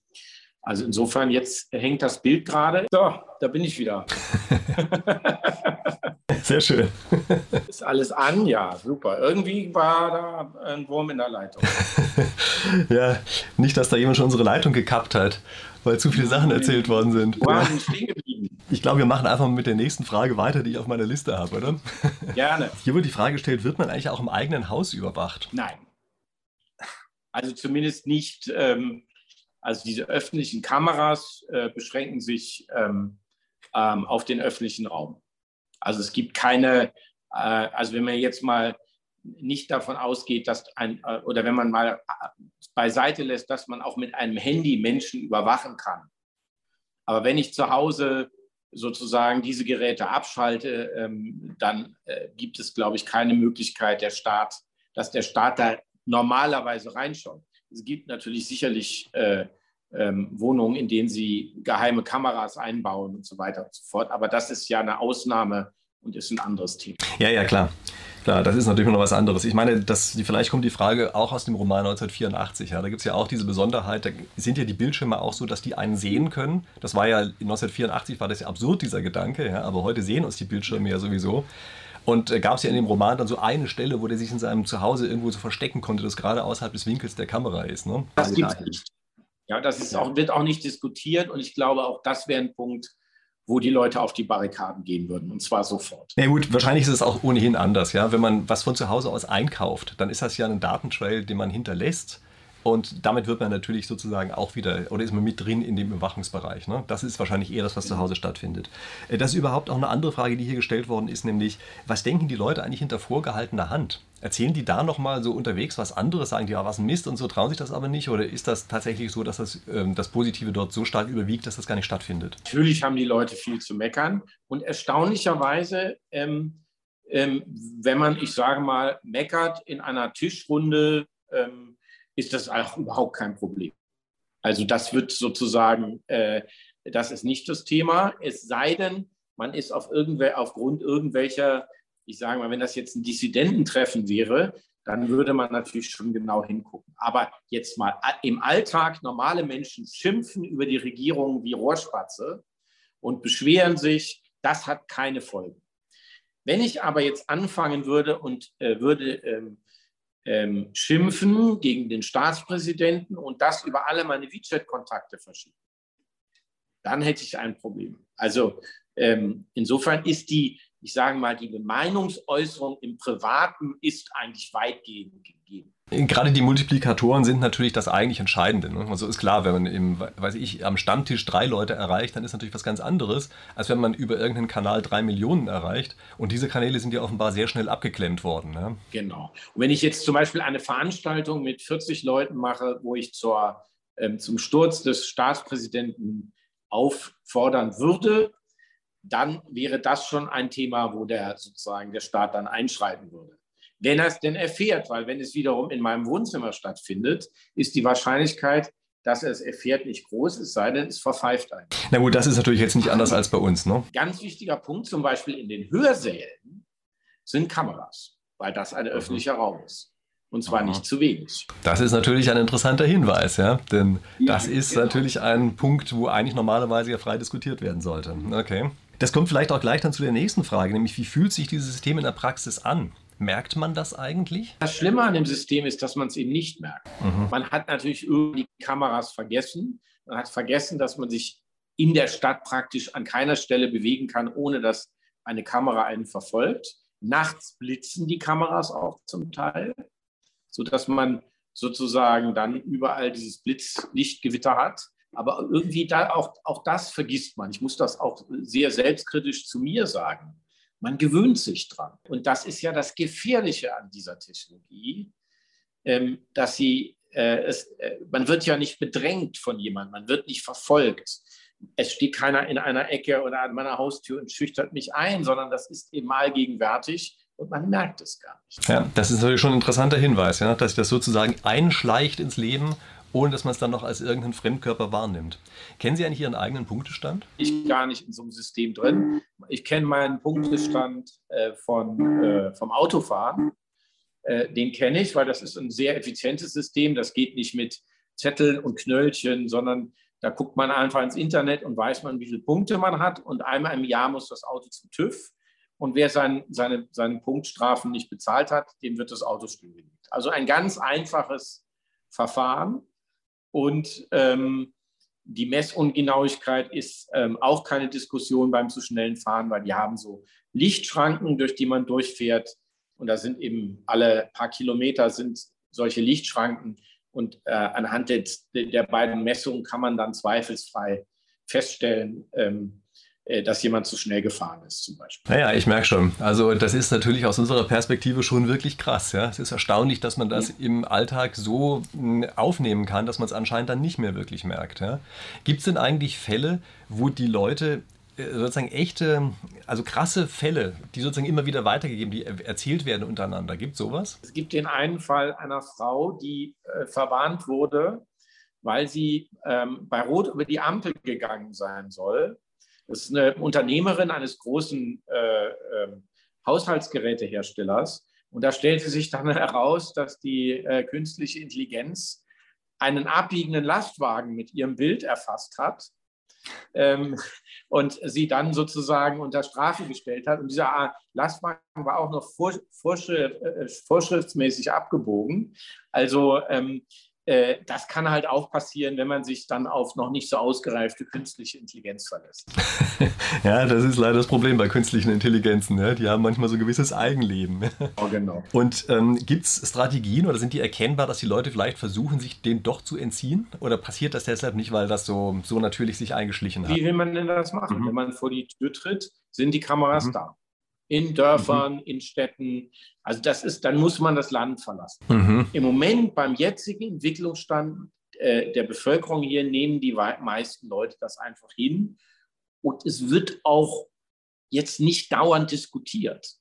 [SPEAKER 2] also insofern, jetzt hängt das Bild gerade. So, da bin ich wieder.
[SPEAKER 1] Sehr schön.
[SPEAKER 2] Ist alles an? Ja, super. Irgendwie war da ein Wurm in der Leitung.
[SPEAKER 1] ja, nicht, dass da jemand schon unsere Leitung gekappt hat, weil zu viele Sachen erzählt worden sind.
[SPEAKER 2] Wow, sind stehen geblieben.
[SPEAKER 1] Ich glaube, wir machen einfach mit der nächsten Frage weiter, die ich auf meiner Liste habe, oder?
[SPEAKER 2] Gerne.
[SPEAKER 1] Hier wurde die Frage gestellt, wird man eigentlich auch im eigenen Haus überwacht?
[SPEAKER 2] Nein. Also zumindest nicht, ähm, also diese öffentlichen Kameras äh, beschränken sich ähm, ähm, auf den öffentlichen Raum. Also es gibt keine, äh, also wenn man jetzt mal nicht davon ausgeht, dass ein, äh, oder wenn man mal äh, beiseite lässt, dass man auch mit einem Handy Menschen überwachen kann. Aber wenn ich zu Hause sozusagen diese Geräte abschalte, ähm, dann äh, gibt es, glaube ich, keine Möglichkeit, der Staat, dass der Staat da normalerweise reinschaut. Es gibt natürlich sicherlich äh, ähm, Wohnungen, in denen sie geheime Kameras einbauen und so weiter und so fort. Aber das ist ja eine Ausnahme und ist ein anderes Thema.
[SPEAKER 1] Ja, ja, klar. Klar, das ist natürlich noch was anderes. Ich meine, das, vielleicht kommt die Frage auch aus dem Roman 1984. Ja. Da gibt es ja auch diese Besonderheit, da sind ja die Bildschirme auch so, dass die einen sehen können. Das war ja 1984 war das ja absurd, dieser Gedanke, ja, aber heute sehen uns die Bildschirme ja sowieso. Und äh, gab es ja in dem Roman dann so eine Stelle, wo der sich in seinem Zuhause irgendwo so verstecken konnte, das gerade außerhalb des Winkels der Kamera ist. Ne?
[SPEAKER 2] Das gibt es nicht. Ja, das ist auch, wird auch nicht diskutiert und ich glaube, auch das wäre ein Punkt, wo die Leute auf die Barrikaden gehen würden und zwar sofort.
[SPEAKER 1] Ja gut, wahrscheinlich ist es auch ohnehin anders. Ja? Wenn man was von zu Hause aus einkauft, dann ist das ja ein Datentrail, den man hinterlässt. Und damit wird man natürlich sozusagen auch wieder, oder ist man mit drin in dem Überwachungsbereich. Ne? Das ist wahrscheinlich eher das, was zu Hause stattfindet. Äh, das ist überhaupt auch eine andere Frage, die hier gestellt worden ist, nämlich, was denken die Leute eigentlich hinter vorgehaltener Hand? Erzählen die da nochmal so unterwegs was anderes, sagen die, ja, was ein Mist und so, trauen sich das aber nicht? Oder ist das tatsächlich so, dass das, ähm, das Positive dort so stark überwiegt, dass das gar nicht stattfindet?
[SPEAKER 2] Natürlich haben die Leute viel zu meckern und erstaunlicherweise, ähm, ähm, wenn man, ich sage mal, meckert in einer Tischrunde, ähm, ist das auch überhaupt kein Problem. Also das wird sozusagen, äh, das ist nicht das Thema, es sei denn, man ist auf irgendwel aufgrund irgendwelcher, ich sage mal, wenn das jetzt ein Dissidententreffen wäre, dann würde man natürlich schon genau hingucken. Aber jetzt mal im Alltag, normale Menschen schimpfen über die Regierung wie Rohrspatze und beschweren sich, das hat keine Folgen. Wenn ich aber jetzt anfangen würde und äh, würde ähm, ähm, schimpfen gegen den Staatspräsidenten und das über alle meine WeChat-Kontakte verschieben, dann hätte ich ein Problem. Also ähm, insofern ist die, ich sage mal, die Meinungsäußerung im Privaten ist eigentlich weitgehend gegeben.
[SPEAKER 1] Gerade die Multiplikatoren sind natürlich das eigentlich Entscheidende. Ne? Also ist klar, wenn man im, weiß ich, am Stammtisch drei Leute erreicht, dann ist natürlich was ganz anderes, als wenn man über irgendeinen Kanal drei Millionen erreicht. Und diese Kanäle sind ja offenbar sehr schnell abgeklemmt worden. Ne?
[SPEAKER 2] Genau. Und wenn ich jetzt zum Beispiel eine Veranstaltung mit 40 Leuten mache, wo ich zur, ähm, zum Sturz des Staatspräsidenten auffordern würde, dann wäre das schon ein Thema, wo der sozusagen der Staat dann einschreiten würde wenn er es denn erfährt, weil wenn es wiederum in meinem Wohnzimmer stattfindet, ist die Wahrscheinlichkeit, dass er es erfährt, nicht groß, es sei denn, es verpfeift einen.
[SPEAKER 1] Na gut, das ist natürlich jetzt nicht anders als bei uns. Ne?
[SPEAKER 2] Ganz wichtiger Punkt, zum Beispiel in den Hörsälen sind Kameras, weil das ein mhm. öffentlicher Raum ist. Und zwar Aha. nicht zu wenig.
[SPEAKER 1] Das ist natürlich ein interessanter Hinweis, ja. Denn ja, das ist genau. natürlich ein Punkt, wo eigentlich normalerweise ja frei diskutiert werden sollte. Okay. Das kommt vielleicht auch gleich dann zu der nächsten Frage, nämlich wie fühlt sich dieses System in der Praxis an? Merkt man das eigentlich?
[SPEAKER 2] Das Schlimme an dem System ist, dass man es eben nicht merkt. Mhm. Man hat natürlich irgendwie die Kameras vergessen. Man hat vergessen, dass man sich in der Stadt praktisch an keiner Stelle bewegen kann, ohne dass eine Kamera einen verfolgt. Nachts blitzen die Kameras auch zum Teil, sodass man sozusagen dann überall dieses Blitzlichtgewitter hat. Aber irgendwie da auch, auch das vergisst man. Ich muss das auch sehr selbstkritisch zu mir sagen. Man gewöhnt sich dran. Und das ist ja das Gefährliche an dieser Technologie, ähm, dass sie äh, es, äh, man wird ja nicht bedrängt von jemandem, man wird nicht verfolgt. Es steht keiner in einer Ecke oder an meiner Haustür und schüchtert mich ein, sondern das ist eben allgegenwärtig und man merkt es gar nicht.
[SPEAKER 1] Ja, das ist natürlich schon ein interessanter Hinweis, ja, dass sich das sozusagen einschleicht ins Leben, ohne dass man es dann noch als irgendeinen Fremdkörper wahrnimmt. Kennen Sie eigentlich Ihren eigenen Punktestand?
[SPEAKER 2] Ich gar nicht in so einem System drin. Ich kenne meinen Punktestand äh, von, äh, vom Autofahren. Äh, den kenne ich, weil das ist ein sehr effizientes System. Das geht nicht mit Zetteln und Knöllchen, sondern da guckt man einfach ins Internet und weiß man, wie viele Punkte man hat. Und einmal im Jahr muss das Auto zum TÜV. Und wer sein, seine, seine Punktstrafen nicht bezahlt hat, dem wird das Auto stillgelegt. Also ein ganz einfaches Verfahren. Und ähm, die Messungenauigkeit ist ähm, auch keine Diskussion beim zu schnellen Fahren, weil die haben so Lichtschranken, durch die man durchfährt. Und da sind eben alle paar Kilometer sind solche Lichtschranken. Und äh, anhand der, der, beiden Messungen kann man dann zweifelsfrei feststellen, ähm, äh, dass jemand zu schnell gefahren ist, zum Beispiel.
[SPEAKER 1] Naja, ich merke schon. Also das ist natürlich aus unserer Perspektive schon wirklich krass. Ja? Es ist erstaunlich, dass man das ja. im Alltag so hm, aufnehmen kann, dass man es anscheinend dann nicht mehr wirklich merkt. Ja? Gibt es denn eigentlich Fälle, wo die Leute äh, sozusagen echte, also krasse Fälle, die sozusagen immer wieder weitergegeben, die erzählt werden untereinander. Gibt es sowas?
[SPEAKER 2] Es gibt den einen Fall einer Frau, die äh, verwarnt wurde, weil sie ähm, bei Rot über die Ampel gegangen sein soll das ist eine Unternehmerin eines großen äh, äh, Haushaltsgeräteherstellers. Und da stellte sich dann heraus, dass die äh, künstliche Intelligenz einen abbiegenden Lastwagen mit ihrem Bild erfasst hat ähm, und sie dann sozusagen unter Strafe gestellt hat. Und dieser Lastwagen war auch noch vor, vorschrift, äh, vorschriftsmäßig abgebogen. Also ähm, äh, das kann halt auch passieren, wenn man sich dann auf noch nicht so ausgereifte künstliche Intelligenz verlässt.
[SPEAKER 1] ja, das ist leider das Problem bei künstlichen Intelligenzen. Ja? Die haben manchmal so ein gewisses Eigenleben.
[SPEAKER 2] Oh, genau.
[SPEAKER 1] Und ähm, gibt es Strategien oder sind die erkennbar, dass die Leute vielleicht versuchen, sich dem doch zu entziehen? Oder passiert das deshalb nicht, weil das so, so natürlich sich eingeschlichen hat?
[SPEAKER 2] Wie will man denn das machen? Mhm. Wenn man vor die Tür tritt, sind die Kameras mhm. da in Dörfern, mhm. in Städten. Also das ist, dann muss man das Land verlassen. Mhm. Im Moment beim jetzigen Entwicklungsstand äh, der Bevölkerung hier nehmen die meisten Leute das einfach hin. Und es wird auch jetzt nicht dauernd diskutiert.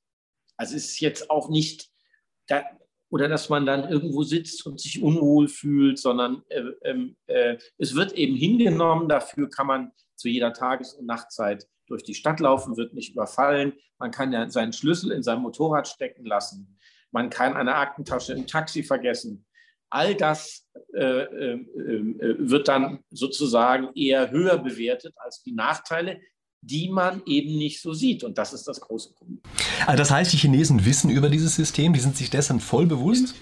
[SPEAKER 2] Also es ist jetzt auch nicht, da, oder dass man dann irgendwo sitzt und sich unwohl fühlt, sondern äh, ähm, äh, es wird eben hingenommen. Dafür kann man zu jeder Tages- und Nachtzeit durch die Stadt laufen, wird nicht überfallen. Man kann ja seinen Schlüssel in sein Motorrad stecken lassen. Man kann eine Aktentasche im Taxi vergessen. All das äh, äh, äh, wird dann sozusagen eher höher bewertet als die Nachteile, die man eben nicht so sieht. Und das ist das große Problem.
[SPEAKER 1] Also das heißt, die Chinesen wissen über dieses System, die sind sich dessen voll bewusst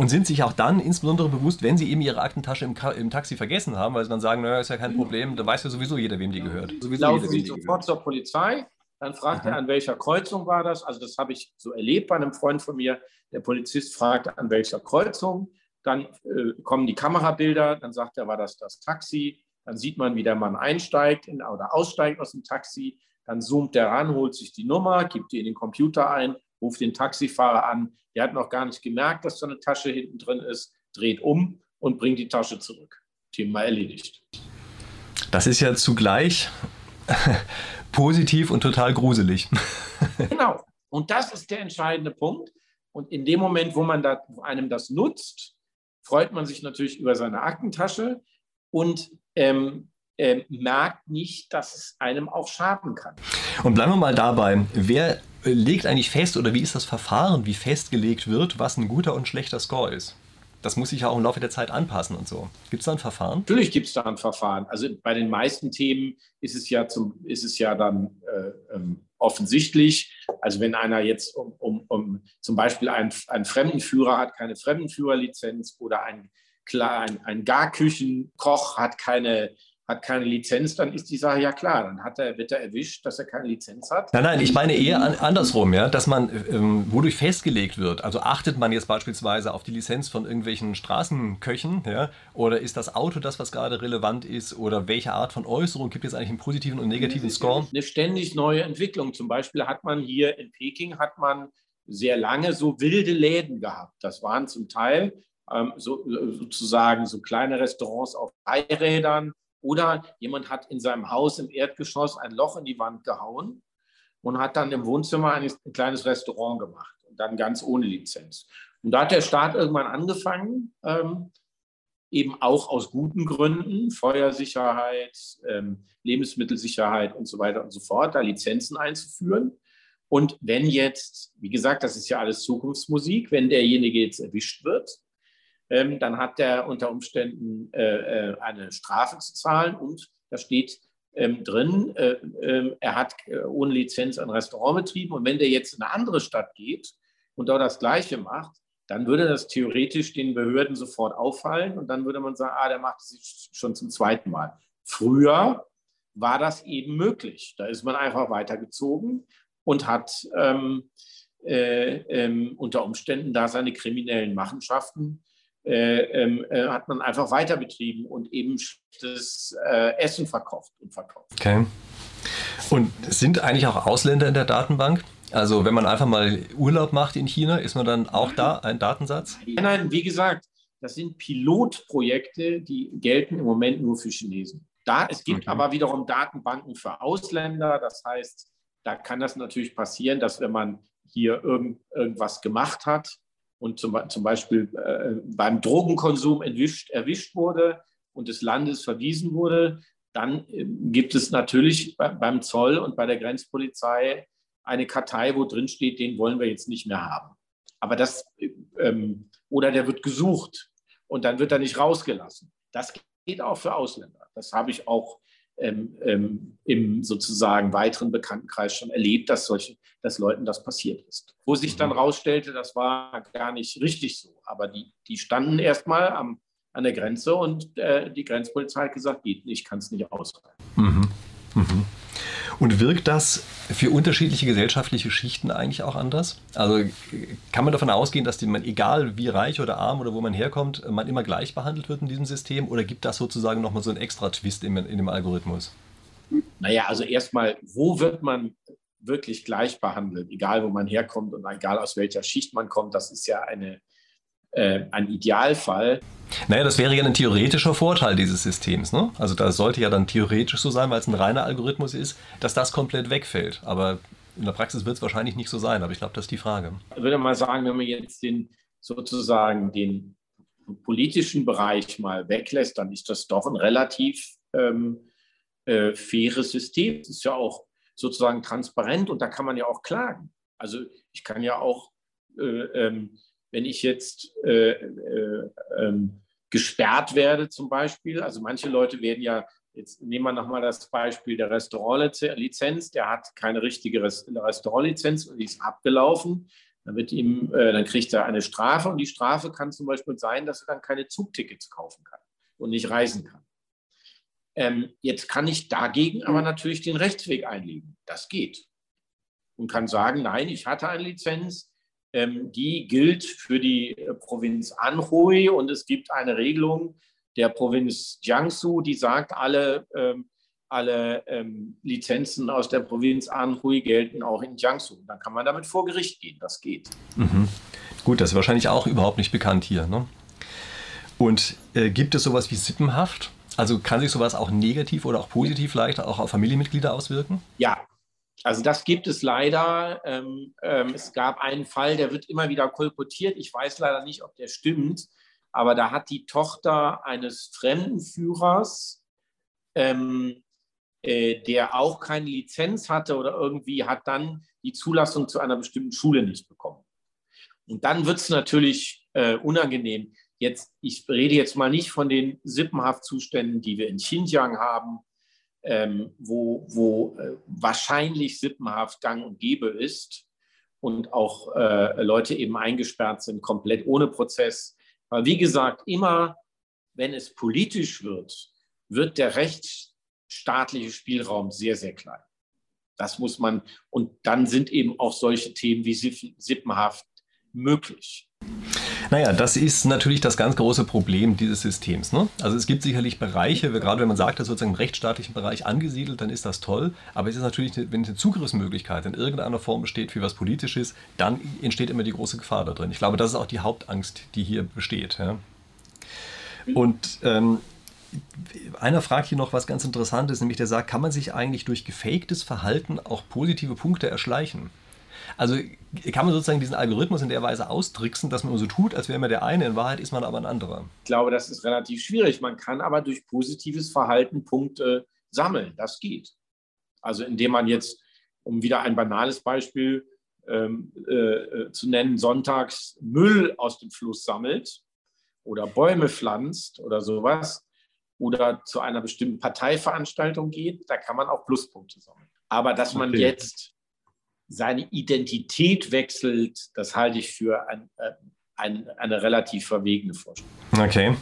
[SPEAKER 1] und sind sich auch dann insbesondere bewusst, wenn sie eben ihre Aktentasche im, im Taxi vergessen haben, weil sie dann sagen, naja, ist ja kein Problem, da weiß ja sowieso jeder, wem die gehört.
[SPEAKER 2] Sowieso Laufen Sie sofort zur Polizei, dann fragt Aha. er, an welcher Kreuzung war das. Also das habe ich so erlebt bei einem Freund von mir. Der Polizist fragt, an welcher Kreuzung. Dann äh, kommen die Kamerabilder, dann sagt er, war das das Taxi. Dann sieht man, wie der Mann einsteigt in, oder aussteigt aus dem Taxi. Dann zoomt der ran, holt sich die Nummer, gibt die in den Computer ein, ruft den Taxifahrer an, der hat noch gar nicht gemerkt, dass so eine Tasche hinten drin ist, dreht um und bringt die Tasche zurück. Thema erledigt.
[SPEAKER 1] Das ist ja zugleich positiv und total gruselig.
[SPEAKER 2] genau. Und das ist der entscheidende Punkt. Und in dem Moment, wo man da, wo einem das nutzt, freut man sich natürlich über seine Aktentasche und ähm, äh, merkt nicht, dass es einem auch schaden kann.
[SPEAKER 1] Und bleiben wir mal dabei. Wer legt eigentlich fest oder wie ist das Verfahren, wie festgelegt wird, was ein guter und schlechter Score ist? Das muss sich ja auch im Laufe der Zeit anpassen und so. Gibt es da ein Verfahren?
[SPEAKER 2] Natürlich gibt es da ein Verfahren. Also bei den meisten Themen ist es ja, zum, ist es ja dann äh, ähm, offensichtlich. Also wenn einer jetzt um, um, um zum Beispiel einen, einen Fremdenführer hat, keine Fremdenführerlizenz oder ein, ein, ein Garküchenkoch hat keine hat keine Lizenz, dann ist die Sache ja klar. Dann hat er, wird er erwischt, dass er keine Lizenz hat.
[SPEAKER 1] Nein, nein, ich meine eher an, andersrum, ja, dass man, ähm, wodurch festgelegt wird. Also achtet man jetzt beispielsweise auf die Lizenz von irgendwelchen Straßenköchen, ja, oder ist das Auto das, was gerade relevant ist, oder welche Art von Äußerung gibt es eigentlich einen positiven und negativen Score?
[SPEAKER 2] Eine ständig neue Entwicklung. Zum Beispiel hat man hier in Peking hat man sehr lange so wilde Läden gehabt. Das waren zum Teil ähm, so, sozusagen so kleine Restaurants auf Rädern oder jemand hat in seinem Haus im Erdgeschoss ein Loch in die Wand gehauen und hat dann im Wohnzimmer ein, ein kleines Restaurant gemacht und dann ganz ohne Lizenz. Und da hat der Staat irgendwann angefangen, ähm, eben auch aus guten Gründen, Feuersicherheit, ähm, Lebensmittelsicherheit und so weiter und so fort, da Lizenzen einzuführen. Und wenn jetzt, wie gesagt, das ist ja alles Zukunftsmusik, wenn derjenige jetzt erwischt wird, ähm, dann hat er unter Umständen äh, äh, eine Strafe zu zahlen und da steht ähm, drin, äh, äh, er hat äh, ohne Lizenz ein Restaurant betrieben und wenn der jetzt in eine andere Stadt geht und dort das Gleiche macht, dann würde das theoretisch den Behörden sofort auffallen und dann würde man sagen, ah, der macht es schon zum zweiten Mal. Früher war das eben möglich. Da ist man einfach weitergezogen und hat ähm, äh, ähm, unter Umständen da seine kriminellen Machenschaften äh, ähm, äh, hat man einfach weiter betrieben und eben das äh, Essen verkauft und verkauft.
[SPEAKER 1] Okay. Und sind eigentlich auch Ausländer in der Datenbank? Also wenn man einfach mal Urlaub macht in China, ist man dann auch da ein Datensatz?
[SPEAKER 2] Nein, nein, wie gesagt, das sind Pilotprojekte, die gelten im Moment nur für Chinesen. Da, es gibt okay. aber wiederum Datenbanken für Ausländer. Das heißt, da kann das natürlich passieren, dass wenn man hier irgend, irgendwas gemacht hat und zum, zum Beispiel äh, beim Drogenkonsum erwischt, erwischt wurde und des Landes verwiesen wurde, dann äh, gibt es natürlich bei, beim Zoll und bei der Grenzpolizei eine Kartei, wo drin steht, den wollen wir jetzt nicht mehr haben. Aber das, ähm, oder der wird gesucht und dann wird er nicht rausgelassen. Das geht auch für Ausländer. Das habe ich auch ähm, ähm, im sozusagen weiteren Bekanntenkreis schon erlebt, dass solche, dass Leuten das passiert ist. Wo sich dann mhm. rausstellte, das war gar nicht richtig so. Aber die, die standen erstmal am, an der Grenze und äh, die Grenzpolizei hat gesagt, geht nicht, kann es nicht aushalten. Mhm.
[SPEAKER 1] Mhm. Und wirkt das für unterschiedliche gesellschaftliche Schichten eigentlich auch anders? Also kann man davon ausgehen, dass man, egal wie reich oder arm oder wo man herkommt, man immer gleich behandelt wird in diesem System? Oder gibt das sozusagen nochmal so einen extra Twist in, in dem Algorithmus?
[SPEAKER 2] Naja, also erstmal, wo wird man wirklich gleich behandelt, egal wo man herkommt und egal aus welcher Schicht man kommt, das ist ja eine, äh, ein Idealfall.
[SPEAKER 1] Naja, das wäre ja ein theoretischer Vorteil dieses Systems. Ne? Also da sollte ja dann theoretisch so sein, weil es ein reiner Algorithmus ist, dass das komplett wegfällt. Aber in der Praxis wird es wahrscheinlich nicht so sein. Aber ich glaube, das ist die Frage.
[SPEAKER 2] Ich würde mal sagen, wenn man jetzt den sozusagen den politischen Bereich mal weglässt, dann ist das doch ein relativ ähm, äh, faires System. Es ist ja auch sozusagen transparent und da kann man ja auch klagen. Also ich kann ja auch äh, ähm, wenn ich jetzt äh, äh, ähm, gesperrt werde zum Beispiel, also manche Leute werden ja, jetzt nehmen wir nochmal das Beispiel der Restaurantlizenz, der hat keine richtige Restaurantlizenz und die ist abgelaufen, dann, wird ihm, äh, dann kriegt er eine Strafe und die Strafe kann zum Beispiel sein, dass er dann keine Zugtickets kaufen kann und nicht reisen kann. Ähm, jetzt kann ich dagegen aber natürlich den Rechtsweg einlegen. Das geht. Und kann sagen, nein, ich hatte eine Lizenz, die gilt für die äh, Provinz Anhui und es gibt eine Regelung der Provinz Jiangsu, die sagt, alle, ähm, alle ähm, Lizenzen aus der Provinz Anhui gelten auch in Jiangsu. Dann kann man damit vor Gericht gehen, das geht.
[SPEAKER 1] Mhm. Gut, das ist wahrscheinlich auch überhaupt nicht bekannt hier. Ne? Und äh, gibt es sowas wie Sippenhaft? Also kann sich sowas auch negativ oder auch positiv vielleicht auch auf Familienmitglieder auswirken?
[SPEAKER 2] Ja, also das gibt es leider. Ähm, ähm, es gab einen Fall, der wird immer wieder kolportiert. Ich weiß leider nicht, ob der stimmt, aber da hat die Tochter eines Fremdenführers, ähm, äh, der auch keine Lizenz hatte oder irgendwie, hat dann die Zulassung zu einer bestimmten Schule nicht bekommen. Und dann wird es natürlich äh, unangenehm. Jetzt, ich rede jetzt mal nicht von den Sippenhaftzuständen, die wir in Xinjiang haben, ähm, wo, wo äh, wahrscheinlich Sippenhaft gang und gäbe ist und auch äh, Leute eben eingesperrt sind, komplett ohne Prozess. Aber wie gesagt, immer wenn es politisch wird, wird der rechtsstaatliche Spielraum sehr, sehr klein. Das muss man, und dann sind eben auch solche Themen wie Sippenhaft möglich.
[SPEAKER 1] Naja, das ist natürlich das ganz große Problem dieses Systems. Ne? Also es gibt sicherlich Bereiche, gerade wenn man sagt, das ist sozusagen im rechtsstaatlichen Bereich angesiedelt, dann ist das toll. Aber es ist natürlich, wenn eine Zugriffsmöglichkeit in irgendeiner Form besteht für was Politisches, dann entsteht immer die große Gefahr da drin. Ich glaube, das ist auch die Hauptangst, die hier besteht. Ja? Und ähm, einer fragt hier noch was ganz Interessantes, nämlich der sagt, kann man sich eigentlich durch gefaktes Verhalten auch positive Punkte erschleichen? Also kann man sozusagen diesen Algorithmus in der Weise austricksen, dass man so tut, als wäre man der eine, in Wahrheit ist man aber ein anderer.
[SPEAKER 2] Ich glaube, das ist relativ schwierig. Man kann aber durch positives Verhalten Punkte sammeln. Das geht. Also indem man jetzt, um wieder ein banales Beispiel ähm, äh, zu nennen, sonntags Müll aus dem Fluss sammelt oder Bäume pflanzt oder sowas oder zu einer bestimmten Parteiveranstaltung geht, da kann man auch Pluspunkte sammeln. Aber dass man okay. jetzt seine Identität wechselt, das halte ich für ein, äh, ein, eine relativ verwegene Vorstellung.
[SPEAKER 1] Okay.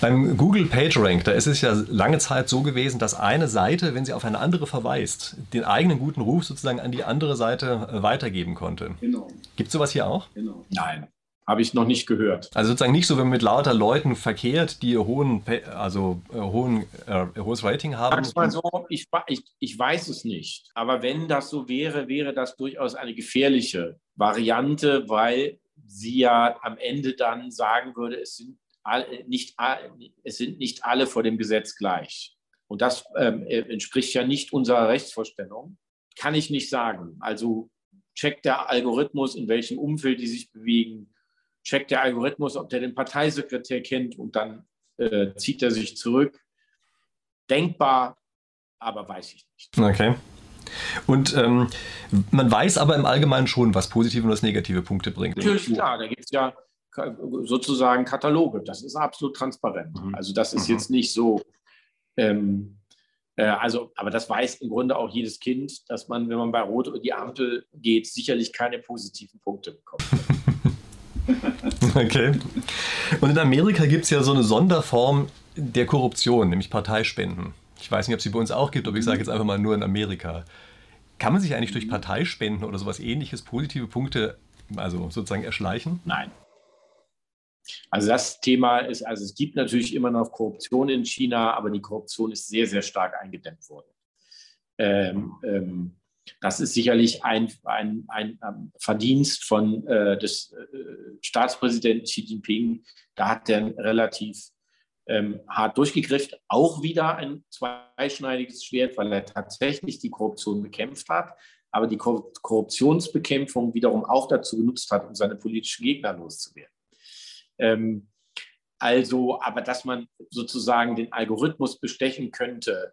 [SPEAKER 1] Beim Google PageRank, da ist es ja lange Zeit so gewesen, dass eine Seite, wenn sie auf eine andere verweist, den eigenen guten Ruf sozusagen an die andere Seite weitergeben konnte. Genau. Gibt es sowas hier auch?
[SPEAKER 2] Genau. Nein. Habe ich noch nicht gehört.
[SPEAKER 1] Also sozusagen nicht so, wenn man mit lauter Leuten verkehrt, die hohen, also äh, hohen, äh, hohes Rating haben.
[SPEAKER 2] Sag's mal so, ich, ich, ich weiß es nicht. Aber wenn das so wäre, wäre das durchaus eine gefährliche Variante, weil sie ja am Ende dann sagen würde, es sind, all, nicht, es sind nicht alle vor dem Gesetz gleich. Und das ähm, äh, entspricht ja nicht unserer Rechtsvorstellung. Kann ich nicht sagen. Also checkt der Algorithmus, in welchem Umfeld die sich bewegen checkt der Algorithmus, ob der den Parteisekretär kennt und dann äh, zieht er sich zurück. Denkbar, aber weiß ich nicht.
[SPEAKER 1] Okay. Und ähm, man weiß aber im Allgemeinen schon, was positive und was negative Punkte bringt.
[SPEAKER 2] Natürlich, klar, da gibt es ja sozusagen Kataloge. Das ist absolut transparent. Mhm. Also das ist mhm. jetzt nicht so. Ähm, äh, also, aber das weiß im Grunde auch jedes Kind, dass man, wenn man bei Rot über die Ampel geht, sicherlich keine positiven Punkte bekommt.
[SPEAKER 1] Okay. Und in Amerika gibt es ja so eine Sonderform der Korruption, nämlich Parteispenden. Ich weiß nicht, ob es sie bei uns auch gibt, aber ich sage jetzt einfach mal nur in Amerika. Kann man sich eigentlich durch Parteispenden oder sowas ähnliches positive Punkte, also sozusagen erschleichen?
[SPEAKER 2] Nein. Also das Thema ist, also es gibt natürlich immer noch Korruption in China, aber die Korruption ist sehr, sehr stark eingedämmt worden. Ähm, ähm, das ist sicherlich ein, ein, ein ähm, Verdienst von, äh, des äh, Staatspräsidenten Xi Jinping. Da hat er relativ ähm, hart durchgegriffen. Auch wieder ein zweischneidiges Schwert, weil er tatsächlich die Korruption bekämpft hat, aber die Korruptionsbekämpfung wiederum auch dazu genutzt hat, um seine politischen Gegner loszuwerden. Ähm, also, aber dass man sozusagen den Algorithmus bestechen könnte,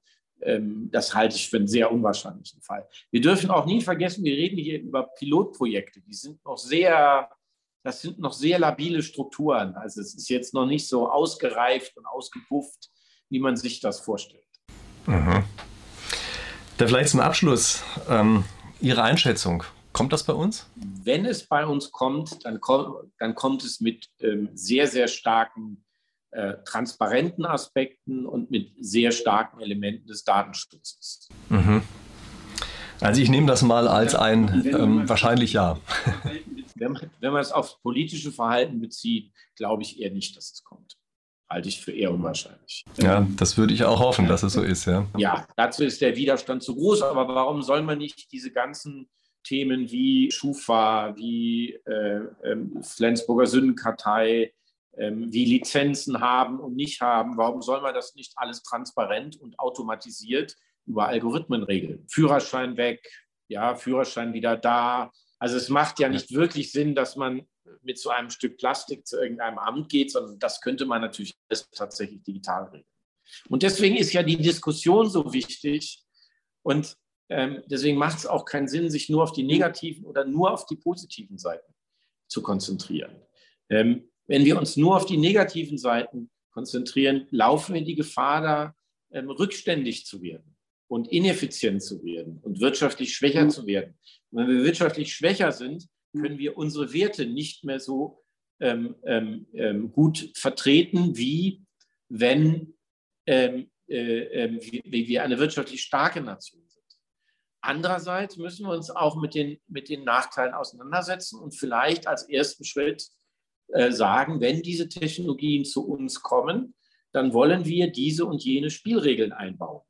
[SPEAKER 2] das halte ich für einen sehr unwahrscheinlichen Fall. Wir dürfen auch nie vergessen, wir reden hier über Pilotprojekte. Die sind noch sehr, das sind noch sehr labile Strukturen. Also es ist jetzt noch nicht so ausgereift und ausgepufft, wie man sich das vorstellt. Mhm.
[SPEAKER 1] Da vielleicht zum Abschluss ähm, Ihre Einschätzung. Kommt das bei uns?
[SPEAKER 2] Wenn es bei uns kommt, dann, kommt, dann kommt es mit ähm, sehr, sehr starken äh, transparenten Aspekten und mit sehr starken Elementen des Datenschutzes. Mhm.
[SPEAKER 1] Also ich nehme das mal als ein ähm, wahrscheinlich ja.
[SPEAKER 2] Wenn man, wenn man es aufs politische Verhalten bezieht, glaube ich eher nicht, dass es kommt. Halte ich für eher unwahrscheinlich.
[SPEAKER 1] Ja, das würde ich auch hoffen, dass es so ist, ja.
[SPEAKER 2] Ja, dazu ist der Widerstand zu groß, aber warum soll man nicht diese ganzen Themen wie Schufa, wie äh, äh, Flensburger Sündenkartei, wie Lizenzen haben und nicht haben. Warum soll man das nicht alles transparent und automatisiert über Algorithmen regeln? Führerschein weg, ja, Führerschein wieder da. Also es macht ja nicht wirklich Sinn, dass man mit so einem Stück Plastik zu irgendeinem Amt geht, sondern das könnte man natürlich tatsächlich digital regeln. Und deswegen ist ja die Diskussion so wichtig und ähm, deswegen macht es auch keinen Sinn, sich nur auf die negativen oder nur auf die positiven Seiten zu konzentrieren. Ähm, wenn wir uns nur auf die negativen Seiten konzentrieren, laufen wir die Gefahr, da ähm, rückständig zu werden und ineffizient zu werden und wirtschaftlich schwächer mhm. zu werden. Und wenn wir wirtschaftlich schwächer sind, mhm. können wir unsere Werte nicht mehr so ähm, ähm, ähm gut vertreten, wie wenn ähm, äh, äh, wie wir eine wirtschaftlich starke Nation sind. Andererseits müssen wir uns auch mit den, mit den Nachteilen auseinandersetzen und vielleicht als ersten Schritt äh, sagen, wenn diese Technologien zu uns kommen, dann wollen wir diese und jene Spielregeln einbauen.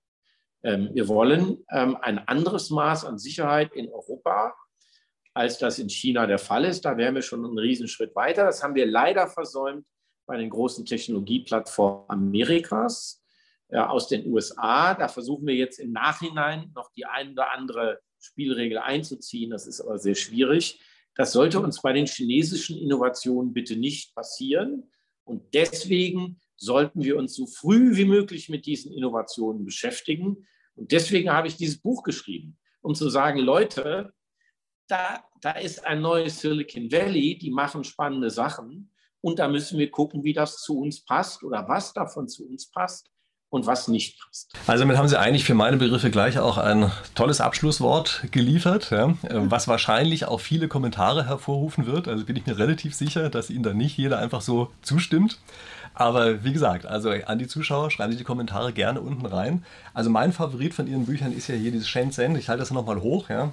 [SPEAKER 2] Ähm, wir wollen ähm, ein anderes Maß an Sicherheit in Europa, als das in China der Fall ist. Da wären wir schon einen Riesenschritt weiter. Das haben wir leider versäumt bei den großen Technologieplattformen Amerikas äh, aus den USA. Da versuchen wir jetzt im Nachhinein noch die ein oder andere Spielregel einzuziehen. Das ist aber sehr schwierig. Das sollte uns bei den chinesischen Innovationen bitte nicht passieren. Und deswegen sollten wir uns so früh wie möglich mit diesen Innovationen beschäftigen. Und deswegen habe ich dieses Buch geschrieben, um zu sagen, Leute, da, da ist ein neues Silicon Valley, die machen spannende Sachen und da müssen wir gucken, wie das zu uns passt oder was davon zu uns passt und was nicht passt.
[SPEAKER 1] Also damit haben Sie eigentlich für meine Begriffe gleich auch ein tolles Abschlusswort geliefert, ja, was wahrscheinlich auch viele Kommentare hervorrufen wird. Also bin ich mir relativ sicher, dass Ihnen da nicht jeder einfach so zustimmt. Aber wie gesagt, also an die Zuschauer, schreiben Sie die Kommentare gerne unten rein. Also mein Favorit von Ihren Büchern ist ja hier dieses Shenzhen. Ich halte das nochmal hoch. Ja.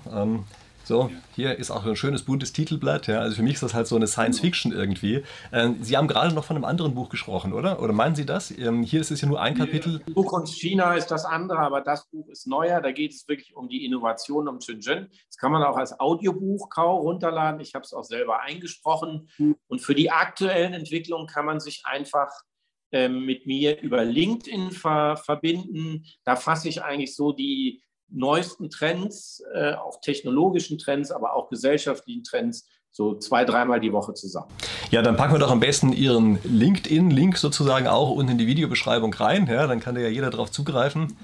[SPEAKER 1] So, hier ist auch ein schönes buntes Titelblatt. Ja. Also für mich ist das halt so eine Science Fiction irgendwie. Ähm, Sie haben gerade noch von einem anderen Buch gesprochen, oder? Oder meinen Sie das? Ähm, hier ist es ja nur ein Kapitel.
[SPEAKER 2] Buch und China ist das andere, aber das Buch ist neuer. Da geht es wirklich um die Innovation um Shenzhen. Das kann man auch als Audiobuch runterladen. Ich habe es auch selber eingesprochen. Und für die aktuellen Entwicklungen kann man sich einfach ähm, mit mir über LinkedIn ver verbinden. Da fasse ich eigentlich so die neuesten Trends, äh, auch technologischen Trends, aber auch gesellschaftlichen Trends so zwei, dreimal die Woche zusammen.
[SPEAKER 1] Ja, dann packen wir doch am besten Ihren LinkedIn-Link sozusagen auch unten in die Videobeschreibung rein. Ja, dann kann da ja jeder drauf zugreifen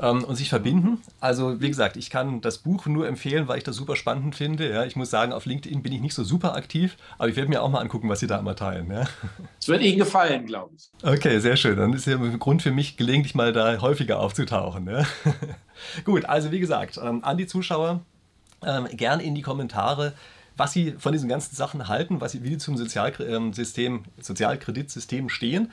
[SPEAKER 1] ähm, und sich verbinden. Also wie gesagt, ich kann das Buch nur empfehlen, weil ich das super spannend finde. Ja, ich muss sagen, auf LinkedIn bin ich nicht so super aktiv, aber ich werde mir auch mal angucken, was Sie da immer teilen. Ja.
[SPEAKER 2] Es wird Ihnen gefallen, glaube ich.
[SPEAKER 1] Okay, sehr schön. Dann ist ja ein Grund für mich, gelegentlich mal da häufiger aufzutauchen. Ja. Gut, also wie gesagt, ähm, an die Zuschauer, ähm, gern in die Kommentare was Sie von diesen ganzen Sachen halten, was Sie, wie Sie zum Sozialsystem, Sozialkreditsystem stehen.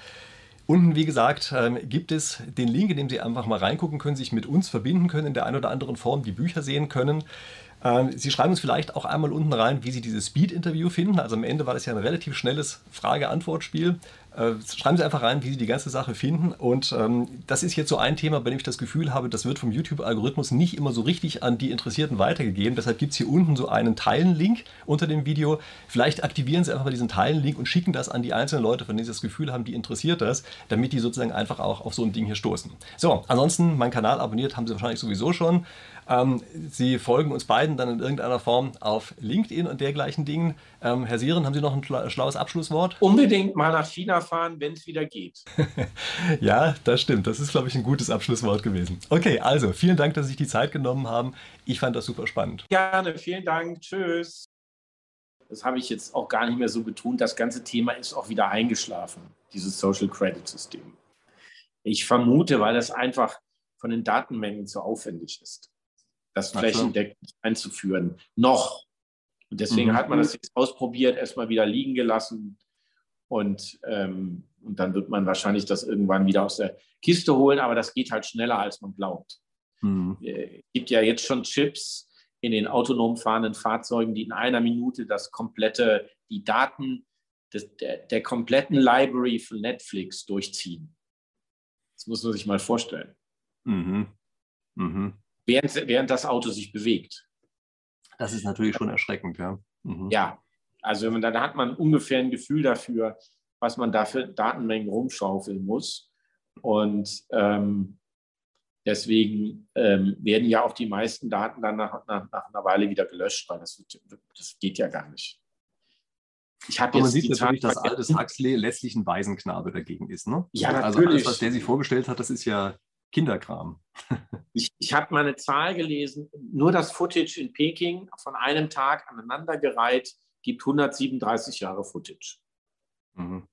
[SPEAKER 1] Unten, wie gesagt, ähm, gibt es den Link, in dem Sie einfach mal reingucken können, sich mit uns verbinden können, in der einen oder anderen Form die Bücher sehen können. Ähm, Sie schreiben uns vielleicht auch einmal unten rein, wie Sie dieses Speed-Interview finden. Also am Ende war das ja ein relativ schnelles Frage-Antwort-Spiel. Äh, schreiben Sie einfach rein, wie Sie die ganze Sache finden. Und ähm, das ist jetzt so ein Thema, bei dem ich das Gefühl habe, das wird vom YouTube-Algorithmus nicht immer so richtig an die Interessierten weitergegeben. Deshalb gibt es hier unten so einen Teilen-Link unter dem Video. Vielleicht aktivieren Sie einfach mal diesen Teilen-Link und schicken das an die einzelnen Leute, von denen Sie das Gefühl haben, die interessiert das, damit die sozusagen einfach auch auf so ein Ding hier stoßen. So, ansonsten, meinen Kanal abonniert haben Sie wahrscheinlich sowieso schon. Ähm, Sie folgen uns beiden dann in irgendeiner Form auf LinkedIn und dergleichen Dingen. Ähm, Herr Sieren, haben Sie noch ein schlaues Abschlusswort?
[SPEAKER 2] Unbedingt mal nach China fahren, wenn es wieder geht.
[SPEAKER 1] ja, das stimmt. Das ist, glaube ich, ein gutes Abschlusswort gewesen. Okay, also vielen Dank, dass Sie sich die Zeit genommen haben. Ich fand das super spannend.
[SPEAKER 2] Gerne, vielen Dank. Tschüss. Das habe ich jetzt auch gar nicht mehr so betont. Das ganze Thema ist auch wieder eingeschlafen, dieses Social Credit System. Ich vermute, weil das einfach von den Datenmengen zu aufwendig ist das flächendeckend einzuführen. Noch. Und deswegen mhm. hat man das jetzt ausprobiert, erstmal wieder liegen gelassen. Und, ähm, und dann wird man wahrscheinlich das irgendwann wieder aus der Kiste holen, aber das geht halt schneller, als man glaubt. Mhm. Äh, es gibt ja jetzt schon Chips in den autonom fahrenden Fahrzeugen, die in einer Minute das komplette, die Daten des, der, der kompletten Library von Netflix durchziehen. Das muss man sich mal vorstellen. Mhm. Mhm während, während das Auto sich bewegt.
[SPEAKER 1] Das ist natürlich schon erschreckend, ja.
[SPEAKER 2] Mhm. Ja, also dann hat man ungefähr ein Gefühl dafür, was man da für Datenmengen rumschaufeln muss. Und ähm, deswegen ähm, werden ja auch die meisten Daten dann nach, nach, nach einer Weile wieder gelöscht, weil das, das geht ja gar nicht.
[SPEAKER 1] Ich habe jetzt man sieht natürlich, dass Aldous Huxley letztlich ein Waisenknabe dagegen ist. Ne?
[SPEAKER 2] Ja,
[SPEAKER 1] natürlich. Also alles, was der sich vorgestellt hat, das ist ja Kinderkram.
[SPEAKER 2] ich ich habe mal eine Zahl gelesen, nur das Footage in Peking von einem Tag aneinandergereiht gibt 137 Jahre Footage. Mhm.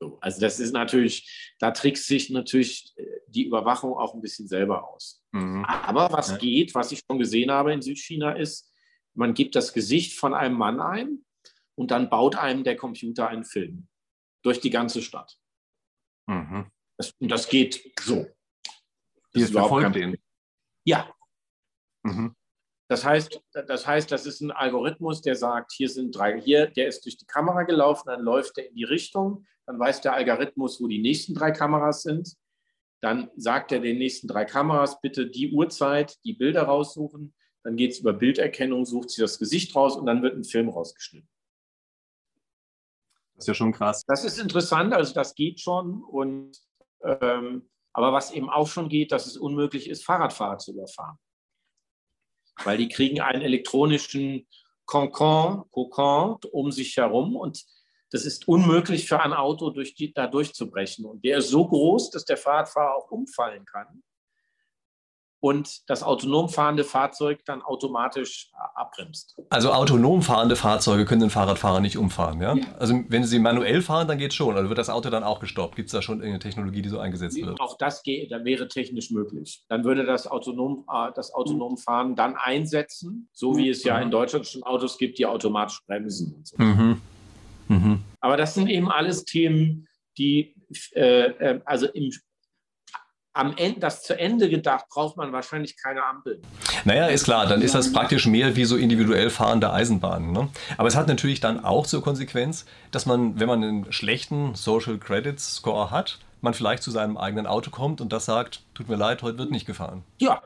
[SPEAKER 2] So, also das ist natürlich, da trickst sich natürlich äh, die Überwachung auch ein bisschen selber aus. Mhm. Aber was ja. geht, was ich schon gesehen habe in Südchina, ist, man gibt das Gesicht von einem Mann ein und dann baut einem der Computer einen Film durch die ganze Stadt. Mhm. Das, und das geht so.
[SPEAKER 1] Ist verfolgt den.
[SPEAKER 2] Ja. Mhm. Das heißt, das heißt, das ist ein Algorithmus, der sagt, hier sind drei, hier, der ist durch die Kamera gelaufen, dann läuft er in die Richtung, dann weiß der Algorithmus, wo die nächsten drei Kameras sind. Dann sagt er den nächsten drei Kameras, bitte die Uhrzeit, die Bilder raussuchen. Dann geht es über Bilderkennung, sucht sie das Gesicht raus und dann wird ein Film rausgeschnitten.
[SPEAKER 1] Das ist ja schon krass.
[SPEAKER 2] Das ist interessant, also das geht schon. Und, ähm, aber was eben auch schon geht, dass es unmöglich ist, Fahrradfahrer zu überfahren. Weil die kriegen einen elektronischen Concon, Kokon um sich herum und das ist unmöglich für ein Auto durch die, da durchzubrechen. Und der ist so groß, dass der Fahrradfahrer auch umfallen kann und das autonom fahrende Fahrzeug dann automatisch abbremst.
[SPEAKER 1] Also autonom fahrende Fahrzeuge können den Fahrradfahrer nicht umfahren, ja? ja. Also wenn sie manuell fahren, dann geht es schon. Also wird das Auto dann auch gestoppt? Gibt es da schon irgendeine Technologie, die so eingesetzt wird?
[SPEAKER 2] Auch das geht, dann wäre technisch möglich. Dann würde das autonom, äh, das autonom Fahren dann einsetzen, so wie es ja in Deutschland schon Autos gibt, die automatisch bremsen. Und so. Mhm. Mhm. Aber das sind eben alles Themen, die äh, äh also im am Ende, das zu Ende gedacht, braucht man wahrscheinlich keine Ampeln.
[SPEAKER 1] Naja, ist klar, dann ist das praktisch mehr wie so individuell fahrende Eisenbahnen. Ne? Aber es hat natürlich dann auch zur Konsequenz, dass man, wenn man einen schlechten Social Credit Score hat, man vielleicht zu seinem eigenen Auto kommt und das sagt, tut mir leid, heute wird nicht gefahren.
[SPEAKER 2] Ja,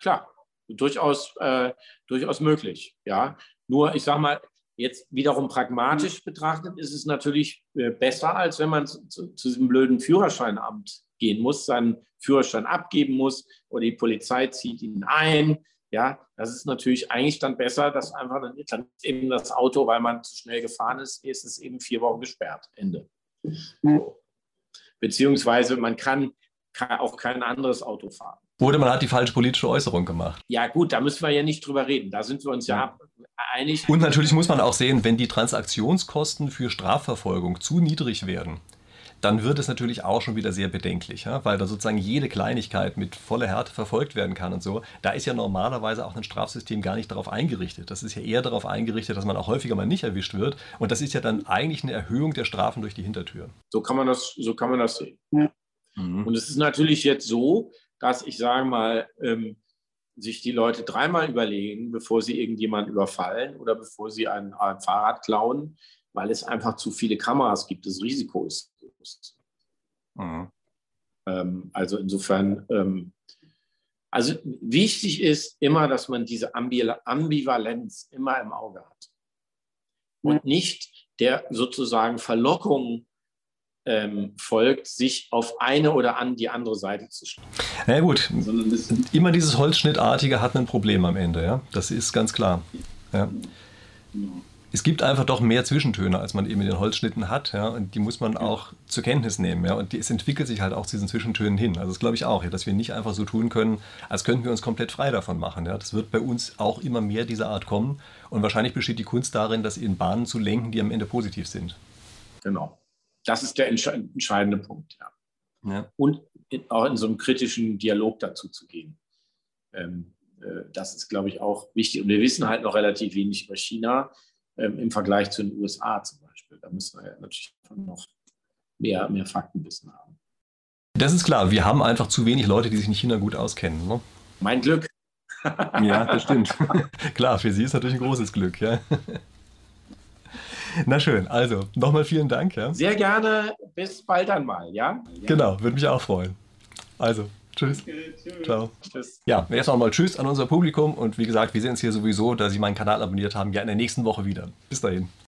[SPEAKER 2] klar, durchaus, äh, durchaus möglich. Ja, nur ich sage mal, Jetzt wiederum pragmatisch betrachtet ist es natürlich äh, besser, als wenn man zu, zu, zu diesem blöden Führerscheinamt gehen muss, seinen Führerschein abgeben muss oder die Polizei zieht ihn ein. Ja, das ist natürlich eigentlich dann besser, dass einfach dann, dann eben das Auto, weil man zu schnell gefahren ist, ist es eben vier Wochen gesperrt. Ende. So. Beziehungsweise man kann, kann auch kein anderes Auto fahren.
[SPEAKER 1] Oder man hat die falsche politische Äußerung gemacht.
[SPEAKER 2] Ja, gut, da müssen wir ja nicht drüber reden. Da sind wir uns ja, ja einig.
[SPEAKER 1] Und natürlich muss man auch sehen, wenn die Transaktionskosten für Strafverfolgung zu niedrig werden, dann wird es natürlich auch schon wieder sehr bedenklich, ja? weil da sozusagen jede Kleinigkeit mit voller Härte verfolgt werden kann und so. Da ist ja normalerweise auch ein Strafsystem gar nicht darauf eingerichtet. Das ist ja eher darauf eingerichtet, dass man auch häufiger mal nicht erwischt wird. Und das ist ja dann eigentlich eine Erhöhung der Strafen durch die Hintertür.
[SPEAKER 2] So kann man das, so kann man das sehen. Ja. Mhm. Und es ist natürlich jetzt so, dass ich sage mal, ähm, sich die Leute dreimal überlegen, bevor sie irgendjemanden überfallen oder bevor sie ein, ein Fahrrad klauen, weil es einfach zu viele Kameras gibt. Das Risiko ist bewusst. Mhm. Ähm, also insofern, ähm, also wichtig ist immer, dass man diese Ambivalenz immer im Auge hat und nicht der sozusagen Verlockung ähm, folgt, sich auf eine oder an die andere Seite zu schlagen.
[SPEAKER 1] Na ja, gut, immer dieses Holzschnittartige hat ein Problem am Ende, ja. Das ist ganz klar. Ja. Es gibt einfach doch mehr Zwischentöne, als man eben in den Holzschnitten hat. Ja, und die muss man auch zur Kenntnis nehmen. Ja, und die, es entwickelt sich halt auch zu diesen Zwischentönen hin. Also das glaube ich auch, ja, dass wir nicht einfach so tun können, als könnten wir uns komplett frei davon machen. Ja. Das wird bei uns auch immer mehr dieser Art kommen. Und wahrscheinlich besteht die Kunst darin, das in Bahnen zu lenken, die am Ende positiv sind.
[SPEAKER 2] Genau. Das ist der entscheidende Punkt. Ja. ja. Und auch in so einem kritischen Dialog dazu zu gehen. Ähm, äh, das ist, glaube ich, auch wichtig. Und wir wissen halt noch relativ wenig über China ähm, im Vergleich zu den USA zum Beispiel. Da müssen wir ja natürlich noch mehr, mehr Faktenwissen haben.
[SPEAKER 1] Das ist klar. Wir haben einfach zu wenig Leute, die sich in China gut auskennen. Ne?
[SPEAKER 2] Mein Glück.
[SPEAKER 1] ja, das stimmt. klar, für Sie ist natürlich ein großes Glück. Ja. Na schön, also nochmal vielen Dank. Ja.
[SPEAKER 2] Sehr gerne, bis bald einmal, ja?
[SPEAKER 1] Genau, würde mich auch freuen. Also, Tschüss. Okay, tschüss. Ciao. Tschüss. Ja, erst nochmal Tschüss an unser Publikum und wie gesagt, wir sehen uns hier sowieso, da Sie meinen Kanal abonniert haben, ja in der nächsten Woche wieder. Bis dahin.